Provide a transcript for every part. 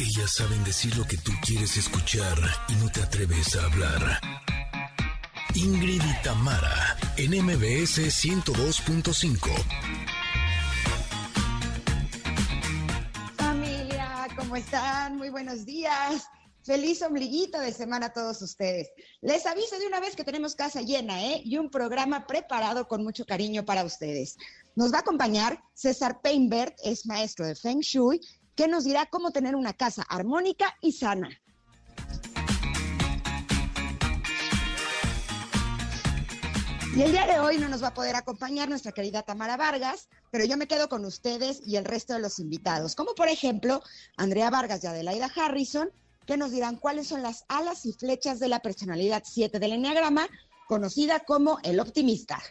Ellas saben decir lo que tú quieres escuchar y no te atreves a hablar. Ingrid y Tamara, en MBS 102.5. Familia, ¿cómo están? Muy buenos días. Feliz ombliguito de semana a todos ustedes. Les aviso de una vez que tenemos casa llena, ¿eh? Y un programa preparado con mucho cariño para ustedes. Nos va a acompañar César Peinbert, es maestro de Feng Shui, que nos dirá cómo tener una casa armónica y sana. Y el día de hoy no nos va a poder acompañar nuestra querida Tamara Vargas, pero yo me quedo con ustedes y el resto de los invitados, como por ejemplo Andrea Vargas y Adelaida Harrison, que nos dirán cuáles son las alas y flechas de la personalidad 7 del Enneagrama, conocida como el optimista.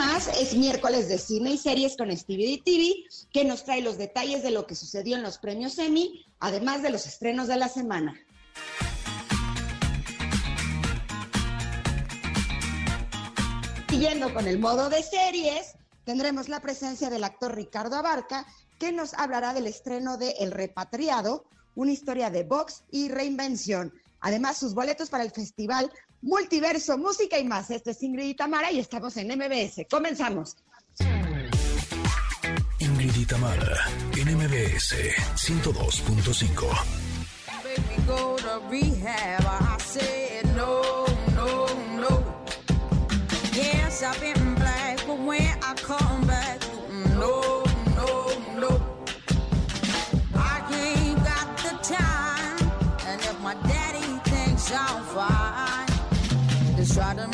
Es miércoles de cine y series con Stevie TV, que nos trae los detalles de lo que sucedió en los premios Emmy, además de los estrenos de la semana. Siguiendo con el modo de series, tendremos la presencia del actor Ricardo Abarca, que nos hablará del estreno de El Repatriado, una historia de box y reinvención. Además, sus boletos para el festival Multiverso, Música y más. Esto es Ingrid y Tamara y estamos en MBS. Comenzamos. Ingrid y Tamara, en MBS 102.5. Baby, go to rehab. I said no, no, no. Yes, I've been try to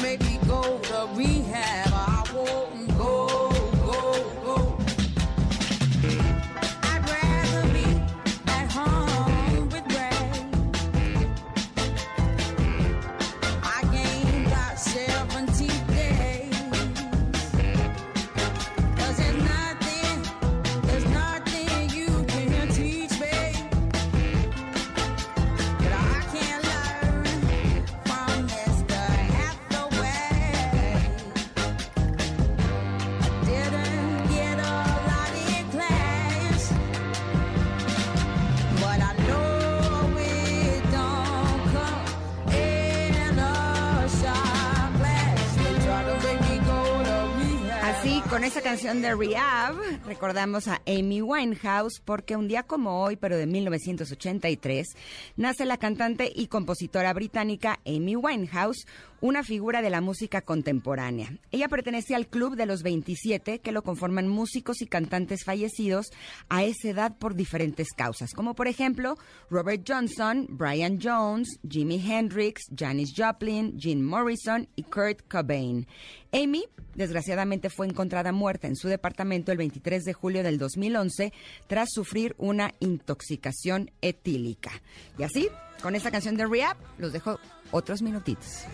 canción de Rehab, recordamos a Amy Winehouse porque un día como hoy, pero de 1983, nace la cantante y compositora británica Amy Winehouse, una figura de la música contemporánea. Ella pertenecía al Club de los 27, que lo conforman músicos y cantantes fallecidos a esa edad por diferentes causas, como por ejemplo Robert Johnson, Brian Jones, Jimi Hendrix, Janis Joplin, Jim Morrison y Kurt Cobain. Amy, desgraciadamente, fue encontrada muerta en su departamento el 23 de julio del 2011 tras sufrir una intoxicación etílica. Y así, con esta canción de Rehab, los dejo otros minutitos.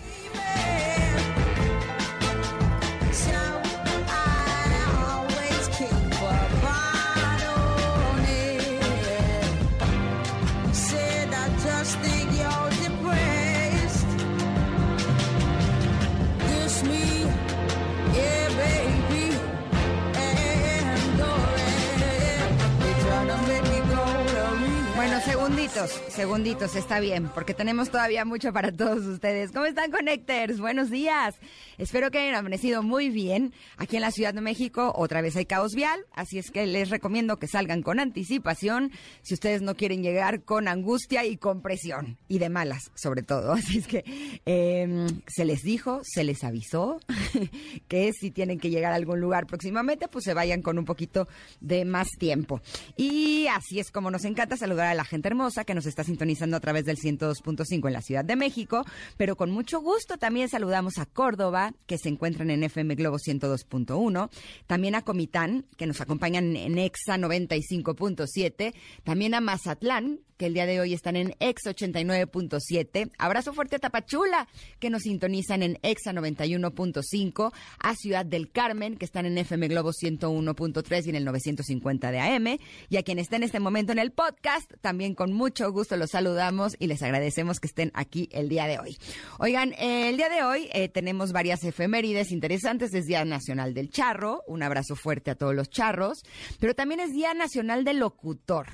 Segunditos, segunditos, está bien, porque tenemos todavía mucho para todos ustedes. ¿Cómo están, Connectors? Buenos días. Espero que hayan amanecido muy bien. Aquí en la Ciudad de México otra vez hay caos vial, así es que les recomiendo que salgan con anticipación si ustedes no quieren llegar con angustia y con presión, y de malas sobre todo. Así es que eh, se les dijo, se les avisó que si tienen que llegar a algún lugar próximamente, pues se vayan con un poquito de más tiempo. Y así es como nos encanta saludar a la gente hermosa que nos está sintonizando a través del 102.5 en la Ciudad de México, pero con mucho gusto también saludamos a Córdoba, que se encuentran en FM Globo 102.1, también a Comitán, que nos acompañan en EXA 95.7, también a Mazatlán, que el día de hoy están en Ex 89.7. Abrazo fuerte a Tapachula, que nos sintonizan en Exa 91.5. A Ciudad del Carmen, que están en FM Globo 101.3 y en el 950 de AM. Y a quien está en este momento en el podcast, también con mucho gusto los saludamos y les agradecemos que estén aquí el día de hoy. Oigan, eh, el día de hoy eh, tenemos varias efemérides interesantes. Es Día Nacional del Charro, un abrazo fuerte a todos los charros, pero también es Día Nacional del Locutor.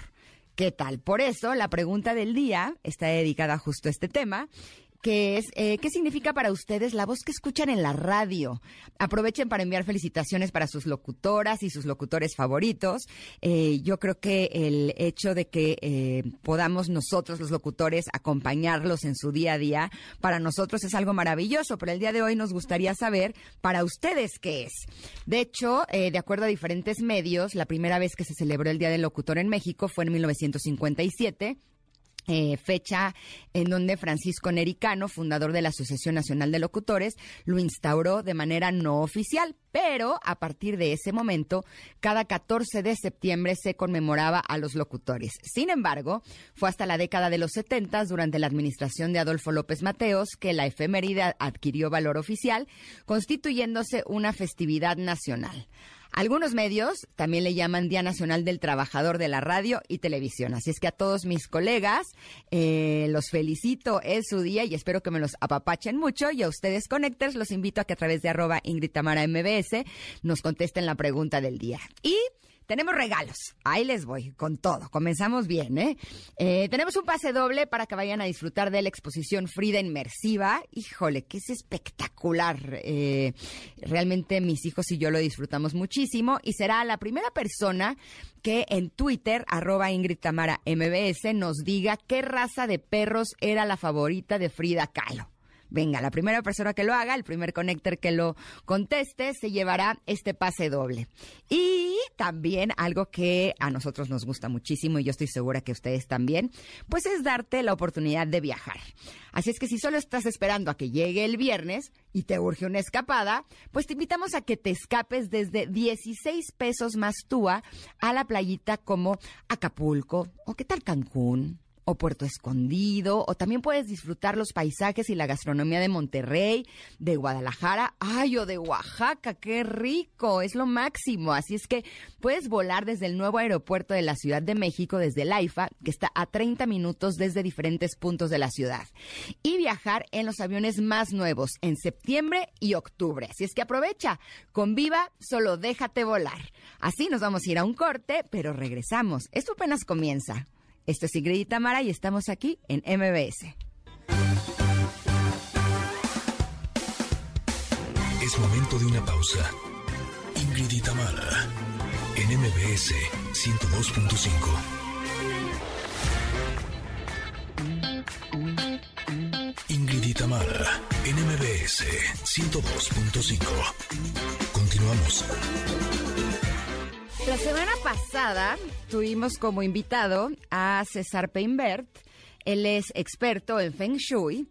¿Qué tal? Por eso la pregunta del día está dedicada justo a este tema que es eh, ¿qué significa para ustedes la voz que escuchan en la radio? Aprovechen para enviar felicitaciones para sus locutoras y sus locutores favoritos. Eh, yo creo que el hecho de que eh, podamos nosotros, los locutores, acompañarlos en su día a día, para nosotros es algo maravilloso, pero el día de hoy nos gustaría saber para ustedes qué es. De hecho, de acuerdo a diferentes medios, la primera vez que se celebró el Día del Locutor en México fue en 1957 eh, fecha en donde Francisco Nericano, fundador de la Asociación Nacional de Locutores, lo instauró de manera no oficial, pero a partir de ese momento, cada 14 de septiembre se conmemoraba a los locutores. Sin embargo, fue hasta la década de los 70, durante la administración de Adolfo López Mateos, que la efeméride adquirió valor oficial, constituyéndose una festividad nacional. Algunos medios también le llaman Día Nacional del Trabajador de la Radio y Televisión. Así es que a todos mis colegas eh, los felicito, es su día y espero que me los apapachen mucho. Y a ustedes, Connectors, los invito a que a través de arroba Ingrid MBS nos contesten la pregunta del día. Y tenemos regalos. Ahí les voy, con todo. Comenzamos bien, ¿eh? ¿eh? Tenemos un pase doble para que vayan a disfrutar de la exposición Frida Inmersiva. Híjole, que es espectacular. Eh, realmente mis hijos y yo lo disfrutamos muchísimo. Y será la primera persona que en Twitter, arroba Ingrid Tamara MBS, nos diga qué raza de perros era la favorita de Frida Kahlo. Venga, la primera persona que lo haga, el primer connector que lo conteste, se llevará este pase doble. Y también algo que a nosotros nos gusta muchísimo y yo estoy segura que ustedes también, pues es darte la oportunidad de viajar. Así es que si solo estás esperando a que llegue el viernes y te urge una escapada, pues te invitamos a que te escapes desde 16 pesos más túa a la playita como Acapulco o qué tal Cancún o Puerto Escondido, o también puedes disfrutar los paisajes y la gastronomía de Monterrey, de Guadalajara, ay, o de Oaxaca, qué rico, es lo máximo. Así es que puedes volar desde el nuevo aeropuerto de la Ciudad de México, desde el AIFA, que está a 30 minutos desde diferentes puntos de la ciudad, y viajar en los aviones más nuevos en septiembre y octubre. Así es que aprovecha, con Viva, solo déjate volar. Así nos vamos a ir a un corte, pero regresamos. Esto apenas comienza. Esto es Ingrid y Tamara y estamos aquí en MBS. Es momento de una pausa. Ingrid y Tamara en MBS 102.5. Ingrid y Tamara en MBS 102.5. Continuamos. La semana pasada tuvimos como invitado a César Peinbert. Él es experto en Feng Shui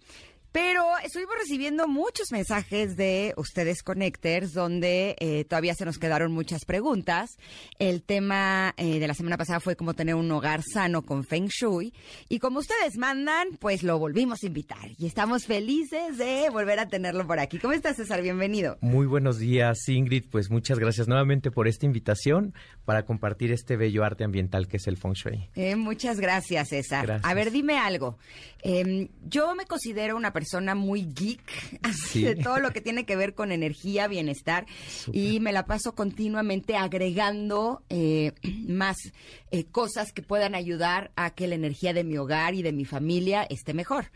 pero estuvimos recibiendo muchos mensajes de ustedes Connectors donde eh, todavía se nos quedaron muchas preguntas. El tema eh, de la semana pasada fue cómo tener un hogar sano con Feng Shui. Y como ustedes mandan, pues lo volvimos a invitar. Y estamos felices de volver a tenerlo por aquí. ¿Cómo estás, César? Bienvenido. Muy buenos días, Ingrid. Pues muchas gracias nuevamente por esta invitación para compartir este bello arte ambiental que es el Feng Shui. Eh, muchas gracias, César. A ver, dime algo. Em, yo me considero una persona muy geek de todo lo que tiene que ver con energía, bienestar, y me la paso continuamente agregando eh, más eh, cosas que puedan ayudar a que la energía de mi hogar y de mi familia esté mejor.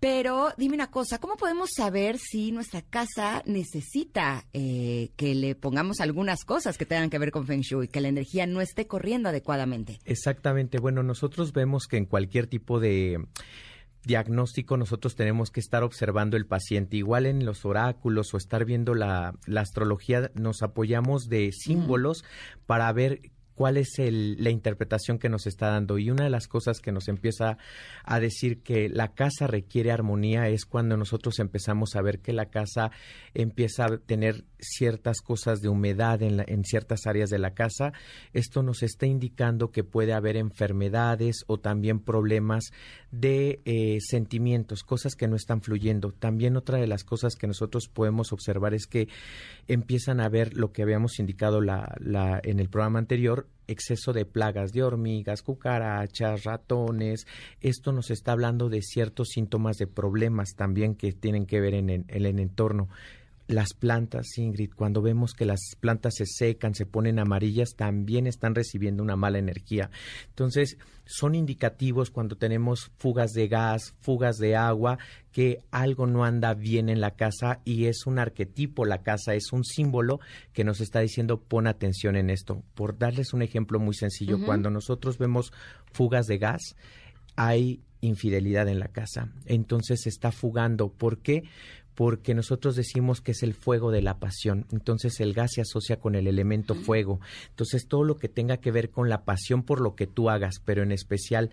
Pero dime una cosa, ¿cómo podemos saber si nuestra casa necesita eh, que le pongamos algunas cosas que tengan que ver con Feng Shui, que la energía no esté corriendo adecuadamente? Exactamente. Bueno, nosotros vemos que en cualquier tipo de diagnóstico nosotros tenemos que estar observando el paciente. Igual en los oráculos o estar viendo la, astrología nos apoyamos de símbolos para ver cuál es la interpretación que nos está dando. Y una de las cosas que nos empieza a decir que la casa requiere armonía es cuando nosotros empezamos a ver que la casa empieza a tener ciertas cosas de humedad en, en, ciertas áreas de la casa, esto nos está indicando que puede haber enfermedades o también problemas de eh, sentimientos, cosas que no están fluyendo. También otra de las cosas que nosotros podemos observar es que empiezan a ver lo que habíamos indicado la, la, en el programa anterior, exceso de plagas de hormigas, cucarachas, ratones. Esto nos está hablando de ciertos síntomas de problemas también que tienen que ver en el entorno las plantas, Ingrid, cuando vemos que las plantas se secan, se ponen amarillas, también están recibiendo una mala energía. Entonces, son indicativos cuando tenemos fugas de gas, fugas de agua, que algo no anda bien en la casa y es un arquetipo, la casa es un símbolo que nos está diciendo pon atención en esto. Por darles un ejemplo muy sencillo, cuando nosotros vemos fugas de gas, hay infidelidad en la casa. Entonces se está fugando. ¿Por qué? Porque nosotros decimos que es el fuego de la pasión. Entonces el gas se asocia con el elemento fuego. Entonces todo lo que tenga que ver con la pasión por lo que tú hagas, pero en especial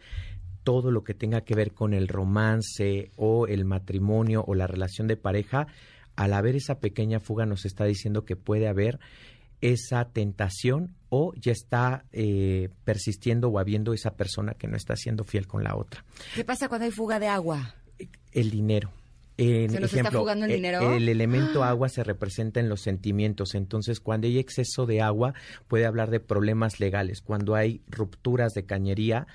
todo lo que tenga que ver con el romance o el matrimonio o la relación de pareja, al haber esa pequeña fuga nos está diciendo que puede haber esa tentación o ya está eh, persistiendo o habiendo esa persona que no está siendo fiel con la otra. ¿Qué pasa cuando hay fuga de agua? El dinero en ¿Se nos está jugando el e, dinero? El, elemento agua se representa en los sentimientos. Entonces, cuando hay exceso de agua, puede hablar de problemas legales. Cuando hay rupturas de cañería,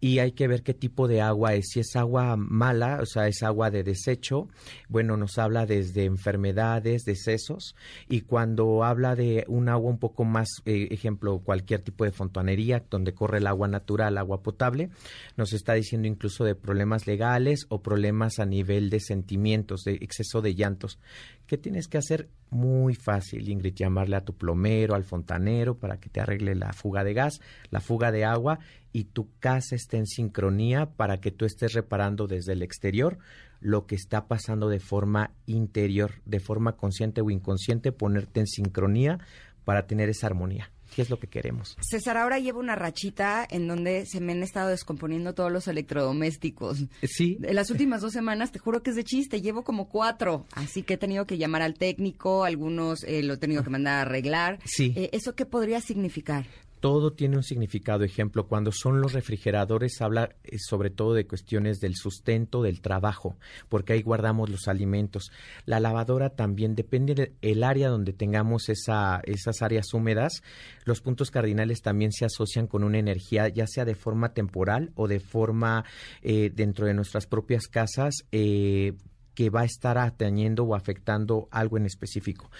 y hay que ver qué tipo de agua es. Si es agua mala, o sea, es agua de desecho, bueno, nos habla desde enfermedades, decesos. Y cuando habla de un agua un poco más, eh, ejemplo, cualquier tipo de fontanería, donde corre el agua natural, agua potable, nos está diciendo incluso de problemas legales o problemas a nivel de sentimientos de exceso de llantos. ¿Qué tienes que hacer? Muy fácil, Ingrid, llamarle a tu plomero, al fontanero, para que te arregle la fuga de gas, la fuga de agua y tu casa esté en sincronía para que tú estés reparando desde el exterior lo que está pasando de forma interior, de forma consciente o inconsciente, ponerte en sincronía para tener esa armonía. ¿Qué es lo que queremos? César, ahora llevo una rachita en donde se me han estado descomponiendo todos los electrodomésticos. Sí. En las últimas dos semanas, te juro que es de chiste, llevo como cuatro. Así que he tenido que llamar al técnico, algunos eh, lo he tenido que mandar a arreglar. Sí. Eh, ¿Eso qué podría significar? Todo tiene un significado. Ejemplo, cuando son los refrigeradores, habla eh, sobre todo de cuestiones del sustento, del trabajo, porque ahí guardamos los alimentos. La lavadora también depende del área donde tengamos esa, esas áreas húmedas. Los puntos cardinales también se asocian con una energía, ya sea de forma temporal o de forma eh, dentro de nuestras propias casas. Eh, que va a estar atañendo o afectando algo en específico.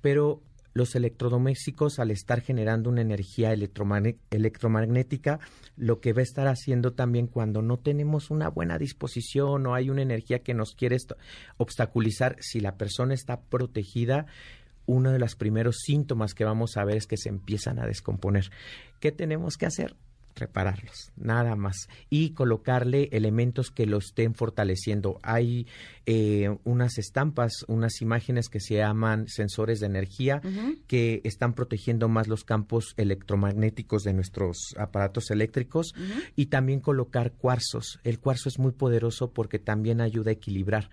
Pero los electrodomésticos, al estar generando una energía electromagnética, lo que va a estar haciendo también cuando no tenemos una buena disposición o hay una energía que nos quiere obstaculizar, si la persona está protegida, uno de los primeros síntomas que vamos a ver es que se empiezan a descomponer. ¿Qué tenemos que hacer? Repararlos, nada más. Y colocarle elementos que lo estén fortaleciendo. Hay eh, unas estampas, unas imágenes que se llaman sensores de energía que están protegiendo más los campos electromagnéticos de nuestros aparatos eléctricos y también colocar cuarzos. El cuarzo es muy poderoso porque también ayuda a equilibrar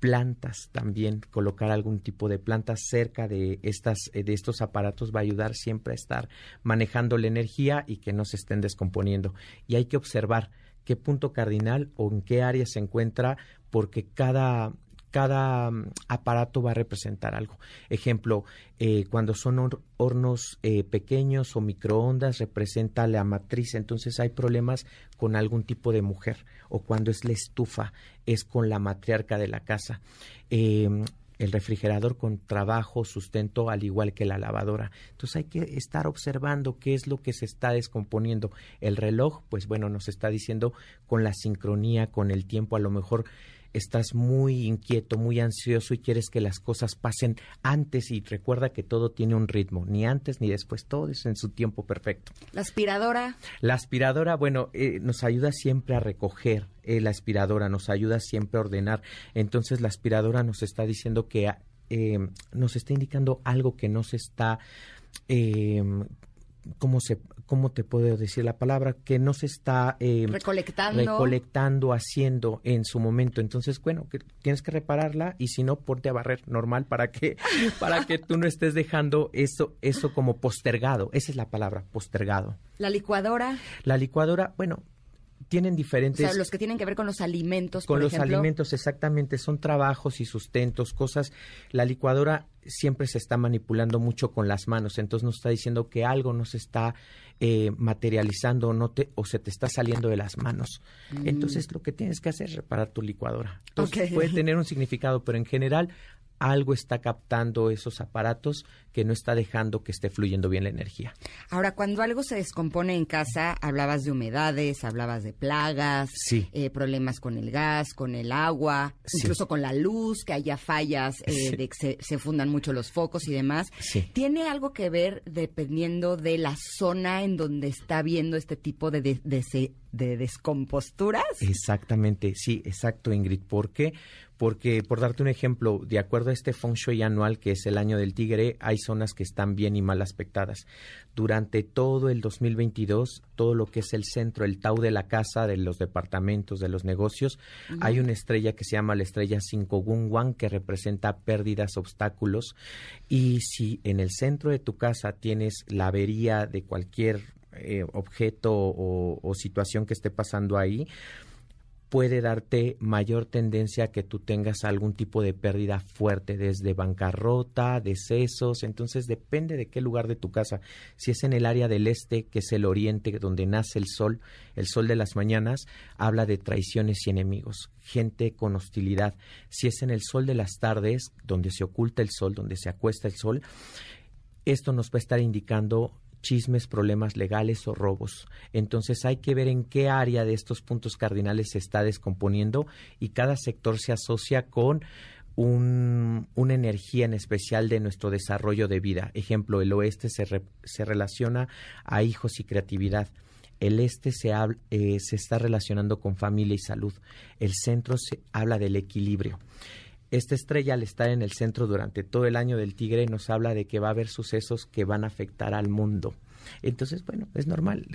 plantas también, colocar algún tipo de plantas cerca de estas eh, de estos aparatos va a ayudar siempre a estar manejando la energía y que no se estén descomponiendo. Y hay que observar qué punto cardinal o en qué área se encuentra porque cada cada mm, aparato va a representar algo. Ejemplo, eh, cuando son hornos eh, pequeños o microondas, representa la matriz, entonces hay problemas con algún tipo de mujer. O cuando es la estufa, es con la matriarca de la casa. Em, el refrigerador con trabajo, sustento, al igual que la lavadora. Entonces hay que estar observando qué es lo que se está descomponiendo. El reloj, pues bueno, nos está diciendo con la sincronía, con el tiempo, a lo mejor estás muy inquieto, muy ansioso y quieres que las cosas pasen antes y recuerda que todo tiene un ritmo, ni antes ni después, todo es en su tiempo perfecto. La aspiradora. La aspiradora, bueno, eh, nos ayuda siempre a recoger, eh, la aspiradora nos ayuda siempre a ordenar, entonces la aspiradora nos está diciendo que eh, nos está indicando algo que no se está... ¿cómo se, ¿cómo te puedo decir la palabra? Que no se está eh, recolectando. recolectando, haciendo en su momento. Entonces, bueno, que tienes que repararla y si no, ponte a barrer normal para que, para que tú no estés dejando eso, eso como postergado. Esa es la palabra, postergado. La licuadora. La licuadora, bueno, tienen diferentes... O sea, los que tienen que ver con los alimentos, Con por los ejemplo. alimentos, exactamente, son trabajos y sustentos, cosas. La licuadora siempre se está manipulando mucho con las manos, entonces nos está diciendo que algo no se está eh, materializando o, no te, o se te está saliendo de las manos. Entonces lo que tienes que hacer es reparar tu licuadora. Entonces puede tener un significado, pero en general algo está captando esos aparatos que no está dejando que esté fluyendo bien la energía. Ahora, cuando algo se descompone en casa, hablabas de humedades, hablabas de plagas, Sí. eh, problemas con el gas, con el agua, Sí. incluso con la luz, que haya fallas, eh, Sí. de que se, se fundan mucho los focos y demás. Sí. ¿Tiene algo que ver dependiendo de la zona en donde está viendo este tipo de, de, de se- de descomposturas? Exactamente, sí, exacto, Ingrid. ¿Por qué? Porque, por darte un ejemplo, de acuerdo a este Feng Shui anual, que es el año del tigre, hay zonas que están bien y mal aspectadas. Durante todo el 2022, todo lo que es el centro, el Tau de la casa, de los departamentos, de los negocios, hay una estrella que se llama la estrella 5 Wan, que representa pérdidas, obstáculos. Y si en el centro de tu casa tienes la avería de cualquier eh, objeto o, o situación que esté pasando ahí, puede darte mayor tendencia a que tú tengas algún tipo de pérdida fuerte, desde bancarrota, decesos, entonces depende de qué lugar de tu casa. Si es en el área del este, que es el oriente, donde nace el sol, el sol de las mañanas, habla de traiciones y enemigos, gente con hostilidad. Si es en el sol de las tardes, donde se oculta el sol, donde se acuesta el sol, esto nos va a estar indicando chismes, problemas legales o robos. Entonces hay que ver en qué área de estos puntos cardinales se está descomponiendo y cada sector se asocia con un- una energía en especial de nuestro desarrollo de vida. Ejemplo, el oeste se, re- se relaciona a hijos y creatividad. El este se, eh, se está relacionando con familia y salud. El centro se habla del equilibrio. Esta estrella, al estar en el centro durante todo el año del tigre, nos habla de que va a haber sucesos que van a afectar al mundo. Entonces, bueno, es normal.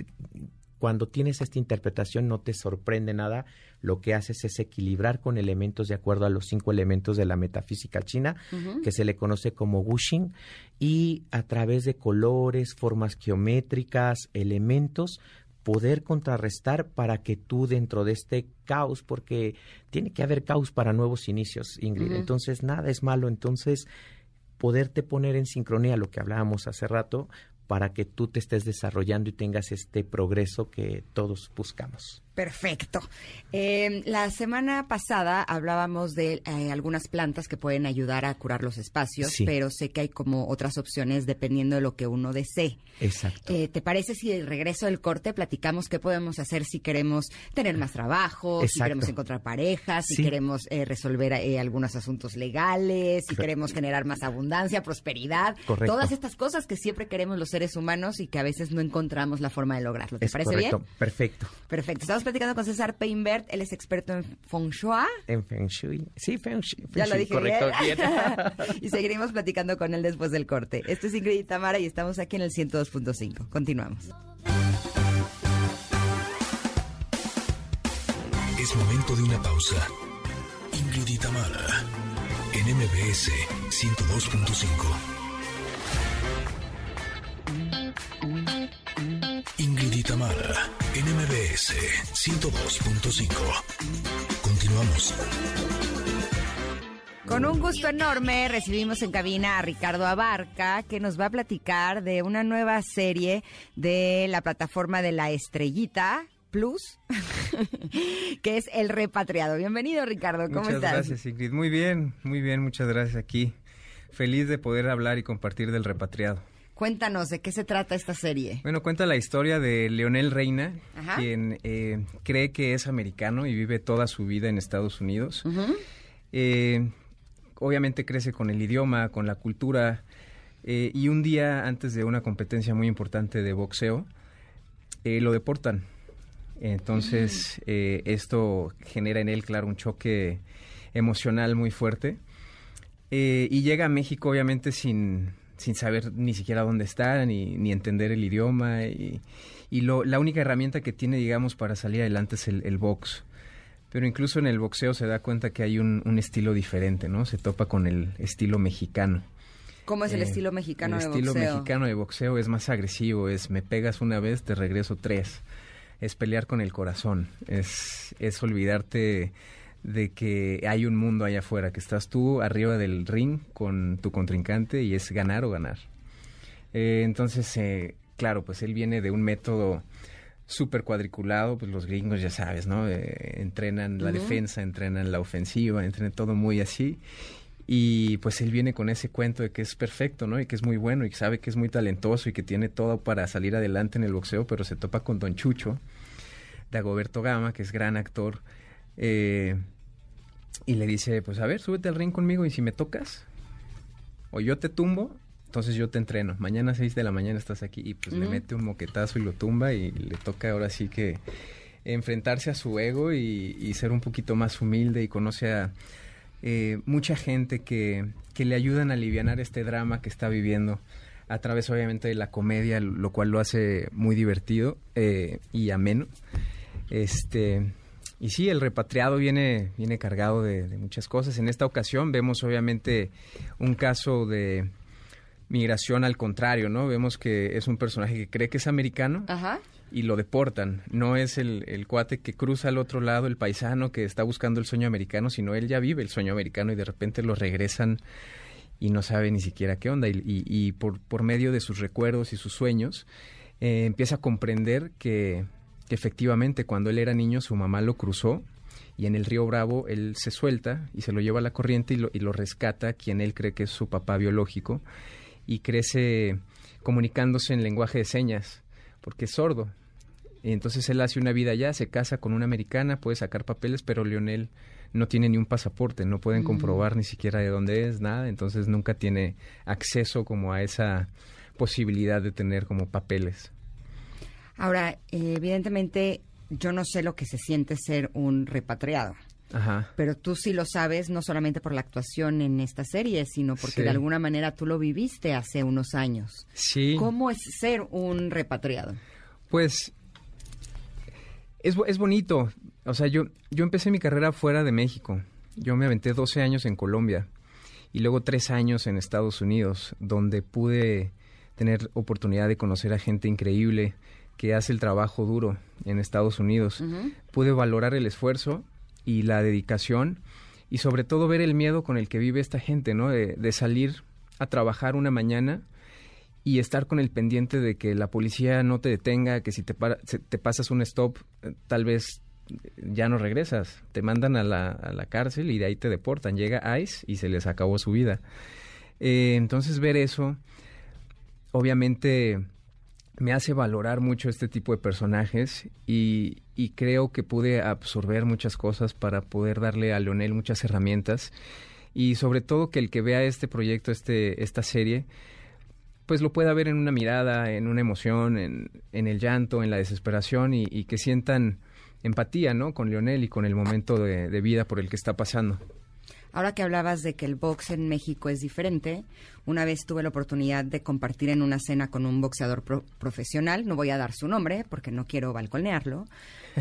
Cuando tienes esta interpretación no te sorprende nada, lo que haces es equilibrar con elementos de acuerdo a los cinco elementos de la metafísica china, que se le conoce como wuxing, y a través de colores, formas geométricas, elementos, poder contrarrestar para que tú dentro de este caos, porque tiene que haber caos para nuevos inicios, Ingrid. Entonces, nada es malo. Entonces, poderte poner en sincronía lo que hablábamos hace rato para que tú te estés desarrollando y tengas este progreso que todos buscamos. Perfecto. Eh, la semana pasada hablábamos de eh, algunas plantas que pueden ayudar a curar los espacios, Sí. pero sé que hay como otras opciones dependiendo de lo que uno desee. Exacto. Eh, ¿Te parece si de regreso del corte platicamos qué podemos hacer si queremos tener más trabajo, si queremos encontrar parejas, si queremos eh, resolver algunos asuntos legales, si Correcto. queremos generar más abundancia, prosperidad? Correcto. Todas estas cosas que siempre queremos los seres humanos y que a veces no encontramos la forma de lograrlo. ¿Te es parece correcto. bien? Perfecto. Perfecto. Estamos platicando con César Peinbert. Él es experto en Feng Shui. En Feng Shui. Sí, Feng Shui. Ya lo dije correcto. bien. bien. y seguiremos platicando con él después del corte. Esto es Ingrid y Tamara y estamos aquí en el 102.5. Continuamos. Es momento de una pausa. Ingrid y Tamara, en MBS 102.5. y Tamara, en MBS 102.5. Continuamos. Con un gusto enorme recibimos en cabina a Ricardo Abarca, que nos va a platicar de una nueva serie de la plataforma de la Estrellita Plus, que es El Repatriado. Bienvenido, Ricardo. ¿Cómo muchas estás? gracias, Ingrid. Muy bien, muy bien, muchas gracias aquí. Feliz de poder hablar y compartir del repatriado. Cuéntanos de qué se trata esta serie. Bueno, cuenta la historia de Leonel Reina, Ajá. quien eh, cree que es americano y vive toda su vida en Estados Unidos. Eh, obviamente crece con el idioma, con la cultura, eh, y un día antes de una competencia muy importante de boxeo, eh, lo deportan. Entonces, esto genera en él, claro, un choque emocional muy fuerte. Y llega a México, obviamente, sin, sin saber ni siquiera dónde está, ni, ni entender el idioma. Y, y lo, la única herramienta que tiene, digamos, para salir adelante es el, el box. Pero incluso en el boxeo se da cuenta que hay un, un estilo diferente, ¿no? Se topa con el estilo mexicano. ¿Cómo es el Eh, estilo mexicano el de estilo boxeo? mexicano de boxeo es más agresivo, es me pegas una vez, te regreso tres. Es pelear con el corazón, es, es olvidarte de que hay un mundo allá afuera, que estás tú arriba del ring con tu contrincante y es ganar o ganar. Eh, entonces, eh, claro, pues él viene de un método súper cuadriculado, pues los gringos ya sabes, ¿no? Eh, entrenan la defensa, entrenan la ofensiva, entrenan todo muy así. Y pues él viene con ese cuento de que es perfecto, ¿no? Y que es muy bueno y que sabe que es muy talentoso y que tiene todo para salir adelante en el boxeo, pero se topa con Don Chucho, Dagoberto Gama, que es gran actor, eh, y le dice, pues a ver, súbete al ring conmigo y si me tocas, o yo te tumbo, entonces yo te entreno. Mañana a 6 de la mañana estás aquí y pues le mete un moquetazo y lo tumba y le toca ahora sí que enfrentarse a su ego y, y ser un poquito más humilde y conoce a eh, mucha gente que, que le ayudan a aliviar este drama que está viviendo a través obviamente de la comedia, lo cual lo hace muy divertido eh, y ameno. Este, y sí, el repatriado viene, viene cargado de, de muchas cosas. En esta ocasión vemos obviamente un caso de migración al contrario, ¿no? Vemos que es un personaje que cree que es americano Ajá. y lo deportan. No es el, el cuate que cruza al otro lado, el paisano que está buscando el sueño americano, sino él ya vive el sueño americano y de repente lo regresan y no sabe ni siquiera qué onda. Y, y- y por, por medio de sus recuerdos y sus sueños, eh, empieza a comprender que, que efectivamente cuando él era niño su mamá lo cruzó y en el río Bravo él se suelta y se lo lleva a la corriente y lo, y lo rescata quien él cree que es su papá biológico y crece comunicándose en lenguaje de señas porque es sordo. Y entonces él hace una vida allá, se casa con una americana, puede sacar papeles, pero Leonel no tiene ni un pasaporte, no pueden Mm. comprobar ni siquiera de dónde es, nada, entonces nunca tiene acceso como a esa posibilidad de tener como papeles. Ahora, eh, evidentemente, yo no sé lo que se siente ser un repatriado. Ajá. Pero tú sí lo sabes, no solamente por la actuación en esta serie, sino porque Sí. de alguna manera tú lo viviste hace unos años. Sí. ¿Cómo es ser un repatriado? Pues es, es bonito. O sea, yo, yo empecé mi carrera fuera de México. Yo me aventé 12 años en Colombia y luego 3 años en Estados Unidos, donde pude tener oportunidad de conocer a gente increíble que hace el trabajo duro en Estados Unidos. Ujú. Pude valorar el esfuerzo y la dedicación y sobre todo ver el miedo con el que vive esta gente, ¿no? De, de salir a trabajar una mañana y estar con el pendiente de que la policía no te detenga, que si te, para- te pasas un stop, eh, tal vez ya no regresas, te mandan a la, a la cárcel y de ahí te deportan. Llega ICE y se les acabó su vida. Eh, entonces ver eso, obviamente me hace valorar mucho este tipo de personajes y, y creo que pude absorber muchas cosas para poder darle a Leonel muchas herramientas y sobre todo que el que vea este proyecto, este, esta serie, pues lo pueda ver en una mirada, en una emoción, en, en el llanto, en la desesperación y, que sientan empatía, ¿no? Con Leonel y con el momento de vida por el que está pasando. Ahora que hablabas de que el box en México es diferente, una vez tuve la oportunidad de compartir en una cena con un boxeador pro- profesional, no voy a dar su nombre porque no quiero balconearlo,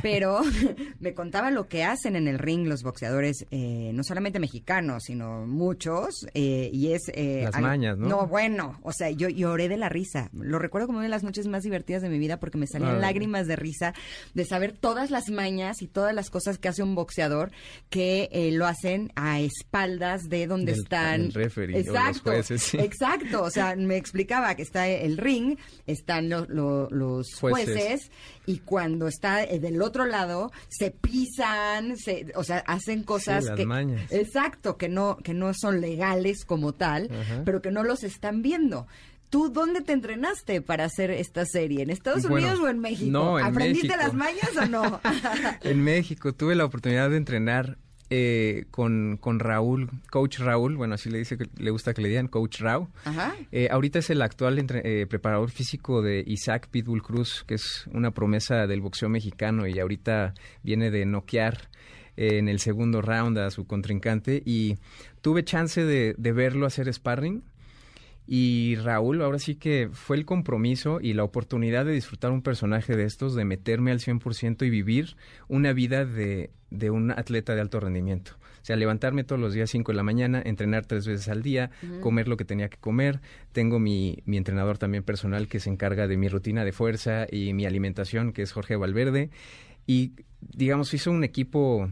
pero me contaba lo que hacen en el ring los boxeadores, eh, no solamente mexicanos, sino muchos, eh, y es... eh, Las algo- mañas, ¿no? No, bueno, o sea, yo lloré de la risa. Lo recuerdo como una de las noches más divertidas de mi vida porque me salían lágrimas de risa de saber todas las mañas y todas las cosas que hace un boxeador que eh, lo hacen a espaldas de donde Del- están. del referee o los jueces, sí. exacto. O sea, me explicaba que está el ring, están lo- lo- los jueces. Jueces. y cuando está eh, del otro lado se pisan, se, o sea, hacen cosas las que mañas. exacto que no que no son legales como tal, Ajá. pero que no los están viendo. ¿Tú dónde te entrenaste para hacer esta serie? ¿En Estados Bueno, Unidos o en México? no, en ¿Aprendiste México. las mañas o no? En México tuve la oportunidad de entrenar eh, con, con Raúl, coach Raúl, bueno, así le dice que le gusta que le digan, coach Raúl. Ajá. Eh, ahorita es el actual entre- eh, preparador físico de Isaac Pitbull Cruz, que es una promesa del boxeo mexicano y ahorita viene de noquear eh, en el segundo round a su contrincante y tuve chance de, de verlo hacer sparring Y Raúl, ahora sí que fue el compromiso y la oportunidad de disfrutar un personaje de estos, de meterme al 100% y vivir una vida de, de un atleta de alto rendimiento. O sea, levantarme todos los días 5 de la mañana, entrenar tres veces al día, comer lo que tenía que comer. Tengo mi, mi entrenador también personal que se encarga de mi rutina de fuerza y mi alimentación, que es Jorge Valverde. Y, digamos, hizo un equipo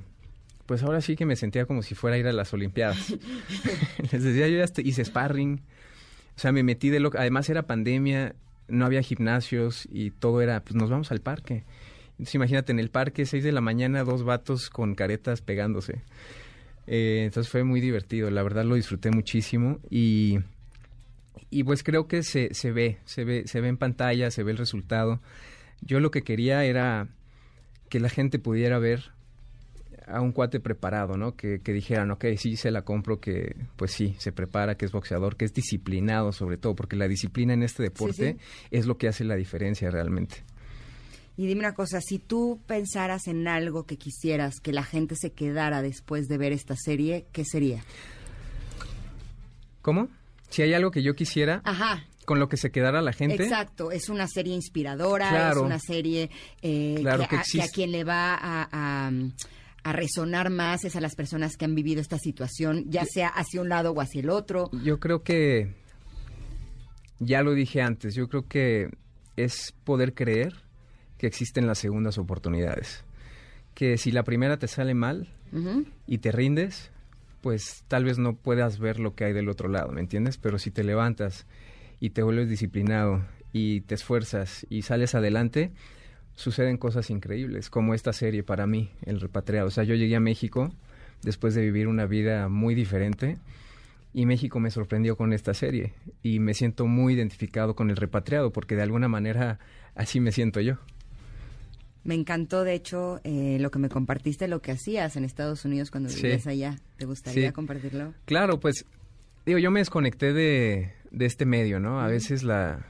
pues ahora sí que me sentía como si fuera a ir a las Olimpiadas. Les decía, yo ya hice sparring, o sea, me metí de lo Además era pandemia, no había gimnasios y todo era, pues nos vamos al parque. Entonces imagínate, en el parque, 6 de la mañana, dos vatos con caretas pegándose. Eh, entonces fue muy divertido, la verdad lo disfruté muchísimo y, y pues creo que se, se ve, se ve, se ve en pantalla, se ve el resultado. Yo lo que quería era que la gente pudiera ver a un cuate preparado, ¿no? Que, que dijeran, ok, sí, se la compro, que pues sí, se prepara, que es boxeador, que es disciplinado sobre todo, porque la disciplina en este deporte sí. es lo que hace la diferencia realmente. Y dime una cosa, si tú pensaras en algo que quisieras que la gente se quedara después de ver esta serie, ¿qué sería? ¿Cómo? Si hay algo que yo quisiera, Ajá. con lo que se quedara la gente. Exacto, es una serie inspiradora, Claro. es una serie eh, Claro que, a, que a existe. quien le va a, a- a resonar más es a las personas que han vivido esta situación, ya sea hacia un lado o hacia el otro. Yo creo que, ya lo dije antes, yo creo que es poder creer que existen las segundas oportunidades. Que si la primera te sale mal y te rindes, pues tal vez no puedas ver lo que hay del otro lado, ¿me entiendes? Pero si te levantas y te vuelves disciplinado y te esfuerzas y sales adelante, suceden cosas increíbles, como esta serie para mí, El Repatriado. O sea, yo llegué a México después de vivir una vida muy diferente y México me sorprendió con esta serie y me siento muy identificado con El Repatriado porque de alguna manera así me siento yo. Me encantó, de hecho, eh, lo que me compartiste, lo que hacías en Estados Unidos cuando Sí. vivías allá. ¿Te gustaría Sí. compartirlo? Claro, pues digo, yo me desconecté de, de este medio, ¿no? A veces la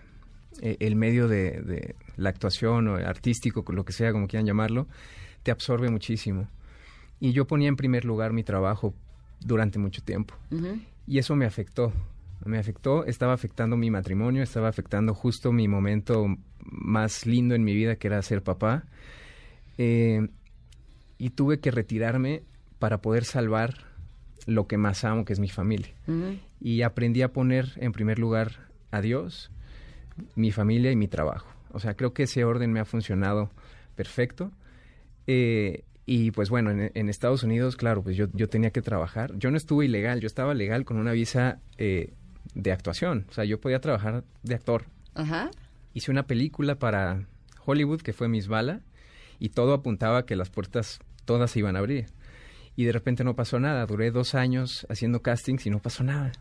el medio de, de la actuación o artístico, lo que sea, como quieran llamarlo, te absorbe muchísimo. Y yo ponía en primer lugar mi trabajo durante mucho tiempo. Y eso me afectó. Me afectó, estaba afectando mi matrimonio, estaba afectando justo mi momento más lindo en mi vida, que era ser papá. Eh, y tuve que retirarme para poder salvar lo que más amo, que es mi familia. Y aprendí a poner en primer lugar a Dios, mi familia y mi trabajo. O sea, creo que ese orden me ha funcionado perfecto. Eh, y pues bueno, en, en Estados Unidos, claro, pues yo, yo tenía que trabajar. Yo no estuve ilegal, yo estaba legal con una visa eh, de actuación. O sea, yo podía trabajar de actor. Ajá. Hice una película para Hollywood que fue Miss Bala y todo apuntaba a que las puertas todas se iban a abrir. Y de repente no pasó nada. Duré dos años haciendo castings y no pasó nada.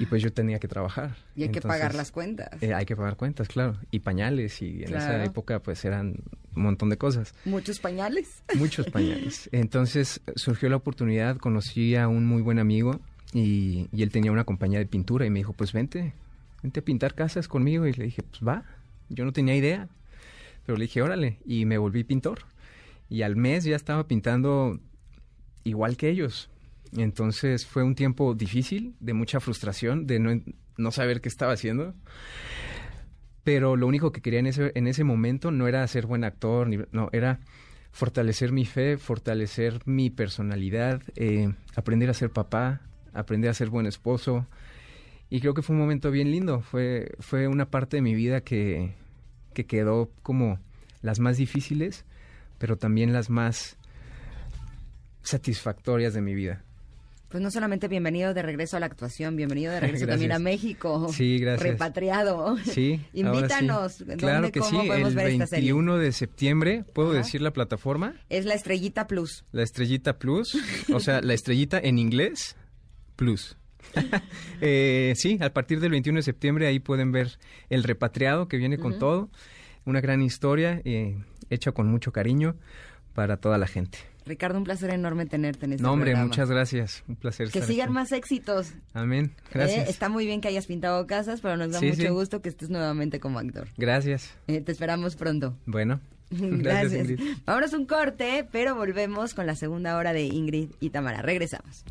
Y pues yo tenía que trabajar. Y hay que pagar las cuentas. eh, hay que pagar cuentas, claro. Y pañales. Y en Claro. esa época pues eran un montón de cosas. Muchos pañales. Muchos pañales. Entonces surgió la oportunidad, conocí a un muy buen amigo y, y él tenía una compañía de pintura y me dijo, pues vente, vente a pintar casas conmigo. Y le dije, pues va. Yo no tenía idea. Pero le dije, órale. Y me volví pintor. Y al mes ya estaba pintando igual que ellos. Entonces fue un tiempo difícil, de mucha frustración, de no, no saber qué estaba haciendo. Pero lo único que quería en ese, en ese momento no era ser buen actor, no, era fortalecer mi fe, fortalecer mi personalidad, eh, aprender a ser papá, aprender a ser buen esposo. Y creo que fue un momento bien lindo. Fue, fue una parte de mi vida que, que quedó como las más difíciles, pero también las más satisfactorias de mi vida. Pues no solamente bienvenido de regreso a la actuación, bienvenido de regreso también a Gracias. México. Sí, gracias. Repatriado. Sí, Invítanos. sí. ¿Dónde, Claro que cómo sí, podemos el ver esta serie? 21 de septiembre, ¿puedo Ajá. decir la plataforma? Es la Estrellita Plus. La Estrellita Plus, o sea, la Estrellita en inglés, Plus. Eh, sí, a partir del 21 de septiembre ahí pueden ver El Repatriado, que viene con todo. Una gran historia eh, hecha con mucho cariño para toda la gente. Ricardo, un placer enorme tenerte en este no, hombre, programa. muchas gracias. Un placer Que estar sigan aquí. más éxitos. Amén. Gracias. Eh, está muy bien que hayas pintado casas, pero nos da Sí, mucho sí. gusto que estés nuevamente como actor. Gracias. Eh, te esperamos pronto. Bueno. Gracias. Ingrid. Vámonos un corte, pero volvemos con la segunda hora de Ingrid y Tamara. Regresamos.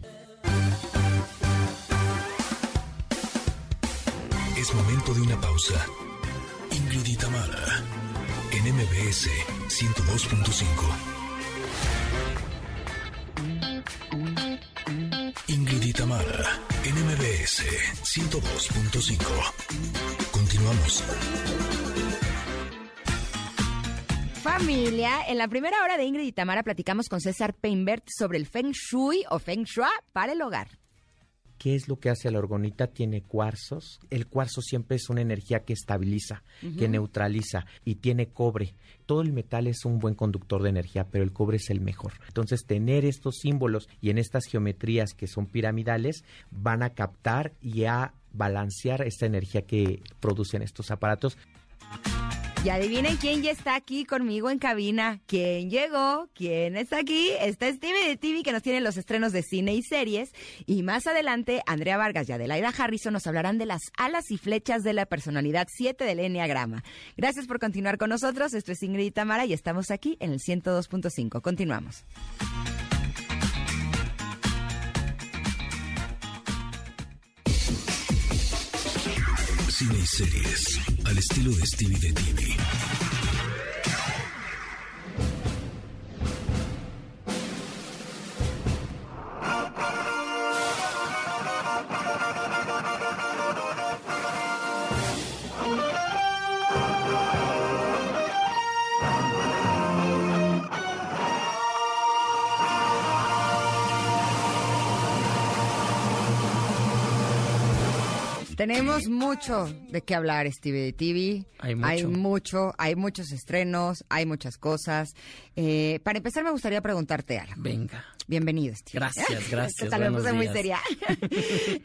Es momento de una pausa. Ingrid y Tamara, en MBS 102.5. Ingrid y Tamara, en MBS 102.5. Continuamos. Familia, en la primera hora de Ingrid y Tamara platicamos con César Peinbert sobre el Feng Shui o Feng Shui para el hogar. ¿Qué es lo que hace la orgonita? Tiene cuarzos. El cuarzo siempre es una energía que estabiliza, que neutraliza y tiene cobre. Todo el metal es un buen conductor de energía, pero el cobre es el mejor. Entonces, tener estos símbolos y en estas geometrías que son piramidales van a captar y a balancear esta energía que producen estos aparatos. Y adivinen quién ya está aquí conmigo en cabina. ¿Quién llegó? ¿Quién está aquí? Está Stevie de TV que nos tiene los estrenos de cine y series. Y más adelante, Andrea Vargas y Adelaida Harrison nos hablarán de las alas y flechas de la personalidad 7 del Enneagrama. Gracias por continuar con nosotros. Esto es Ingrid y Tamara y estamos aquí en el 102.5. Continuamos. Cine y series, al estilo de Stevie de TV. Tenemos mucho de qué hablar, Stevie de TV. Hay mucho. Hay mucho, hay muchos estrenos, hay muchas cosas. Eh, para empezar, me gustaría preguntarte algo. Venga. Bienvenido, Steve. Gracias, gracias. Tal vez puse muy seria.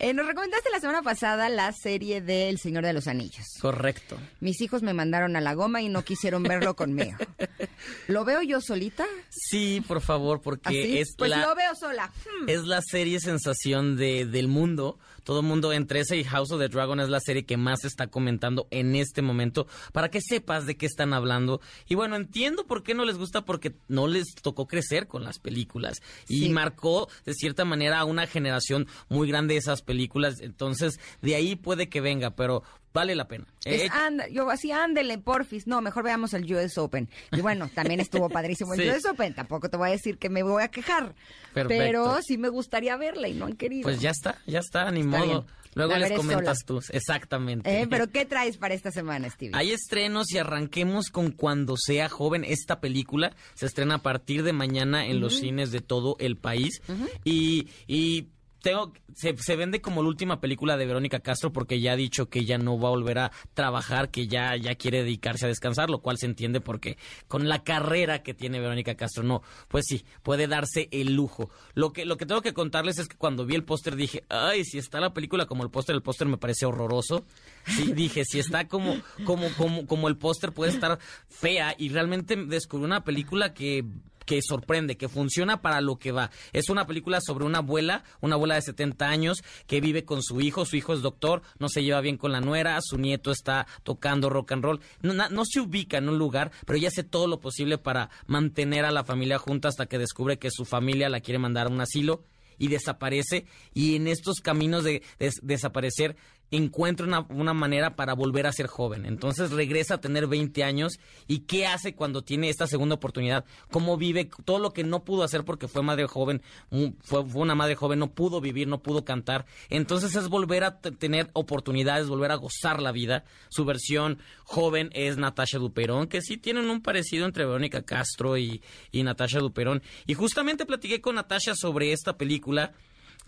Eh, nos recomendaste la semana pasada la serie de El Señor de los Anillos. Correcto. Mis hijos me mandaron a la goma y no quisieron verlo conmigo. ¿Lo veo yo solita? Sí, por favor, porque ¿Así? es pues la lo veo sola. Hmm. es la serie sensación de, del mundo. Todo el mundo entre ese y House of the Dragon es la serie que más se está comentando en este momento para que sepas de qué están hablando. Y bueno, entiendo por qué no les gusta porque no les tocó crecer con las películas y Sí. marcó de cierta manera a una generación muy grande esas películas. Entonces, de ahí puede que venga, pero vale la pena. Es, Eh, anda- yo así, ándele, porfis. No, mejor veamos el US Open. Y bueno, también estuvo padrísimo el Sí. US Open. Tampoco te voy a decir que me voy a quejar. Perfecto. Pero sí me gustaría verla y no han querido. Pues ya está, ya está, ni Está modo. bien. Luego La les comentas sola. tú. Exactamente. Eh, Pero ¿qué traes para esta semana, Stevie? Hay estrenos y arranquemos con Cuando sea joven. Esta película se estrena a partir de mañana en los cines de todo el país. Y, y tengo, se, se vende como la última película de Verónica Castro porque ya ha dicho que ya no va a volver a trabajar, que ya, ya quiere dedicarse a descansar, lo cual se entiende porque con la carrera que tiene Verónica Castro, no, pues sí, puede darse el lujo. Lo que, lo que tengo que contarles es que cuando vi el póster dije, ay, si está la película como el póster, el póster me parece horroroso. Sí, dije, si está como, como, como, como el póster puede estar fea y realmente descubrí una película que que sorprende, que funciona para lo que va. Es una película sobre una abuela, una abuela de 70 años que vive con su hijo, su hijo es doctor, no se lleva bien con la nuera, su nieto está tocando rock and roll, no, se ubica en un lugar, pero ella hace todo lo posible para mantener a la familia junta hasta que descubre que su familia la quiere mandar a un asilo y desaparece y en estos caminos de des- desaparecer encuentra una, una manera para volver a ser joven. Entonces regresa a tener 20 años y qué hace cuando tiene esta segunda oportunidad, cómo vive todo lo que no pudo hacer porque fue madre joven, un- fue, fue una madre joven, no pudo vivir, no pudo cantar. Entonces es volver a tener oportunidades, volver a gozar la vida. Su versión joven es Natasha Duperón, que sí tienen un parecido entre Verónica Castro y, y Natasha Duperón. Y justamente platiqué con Natasha sobre esta película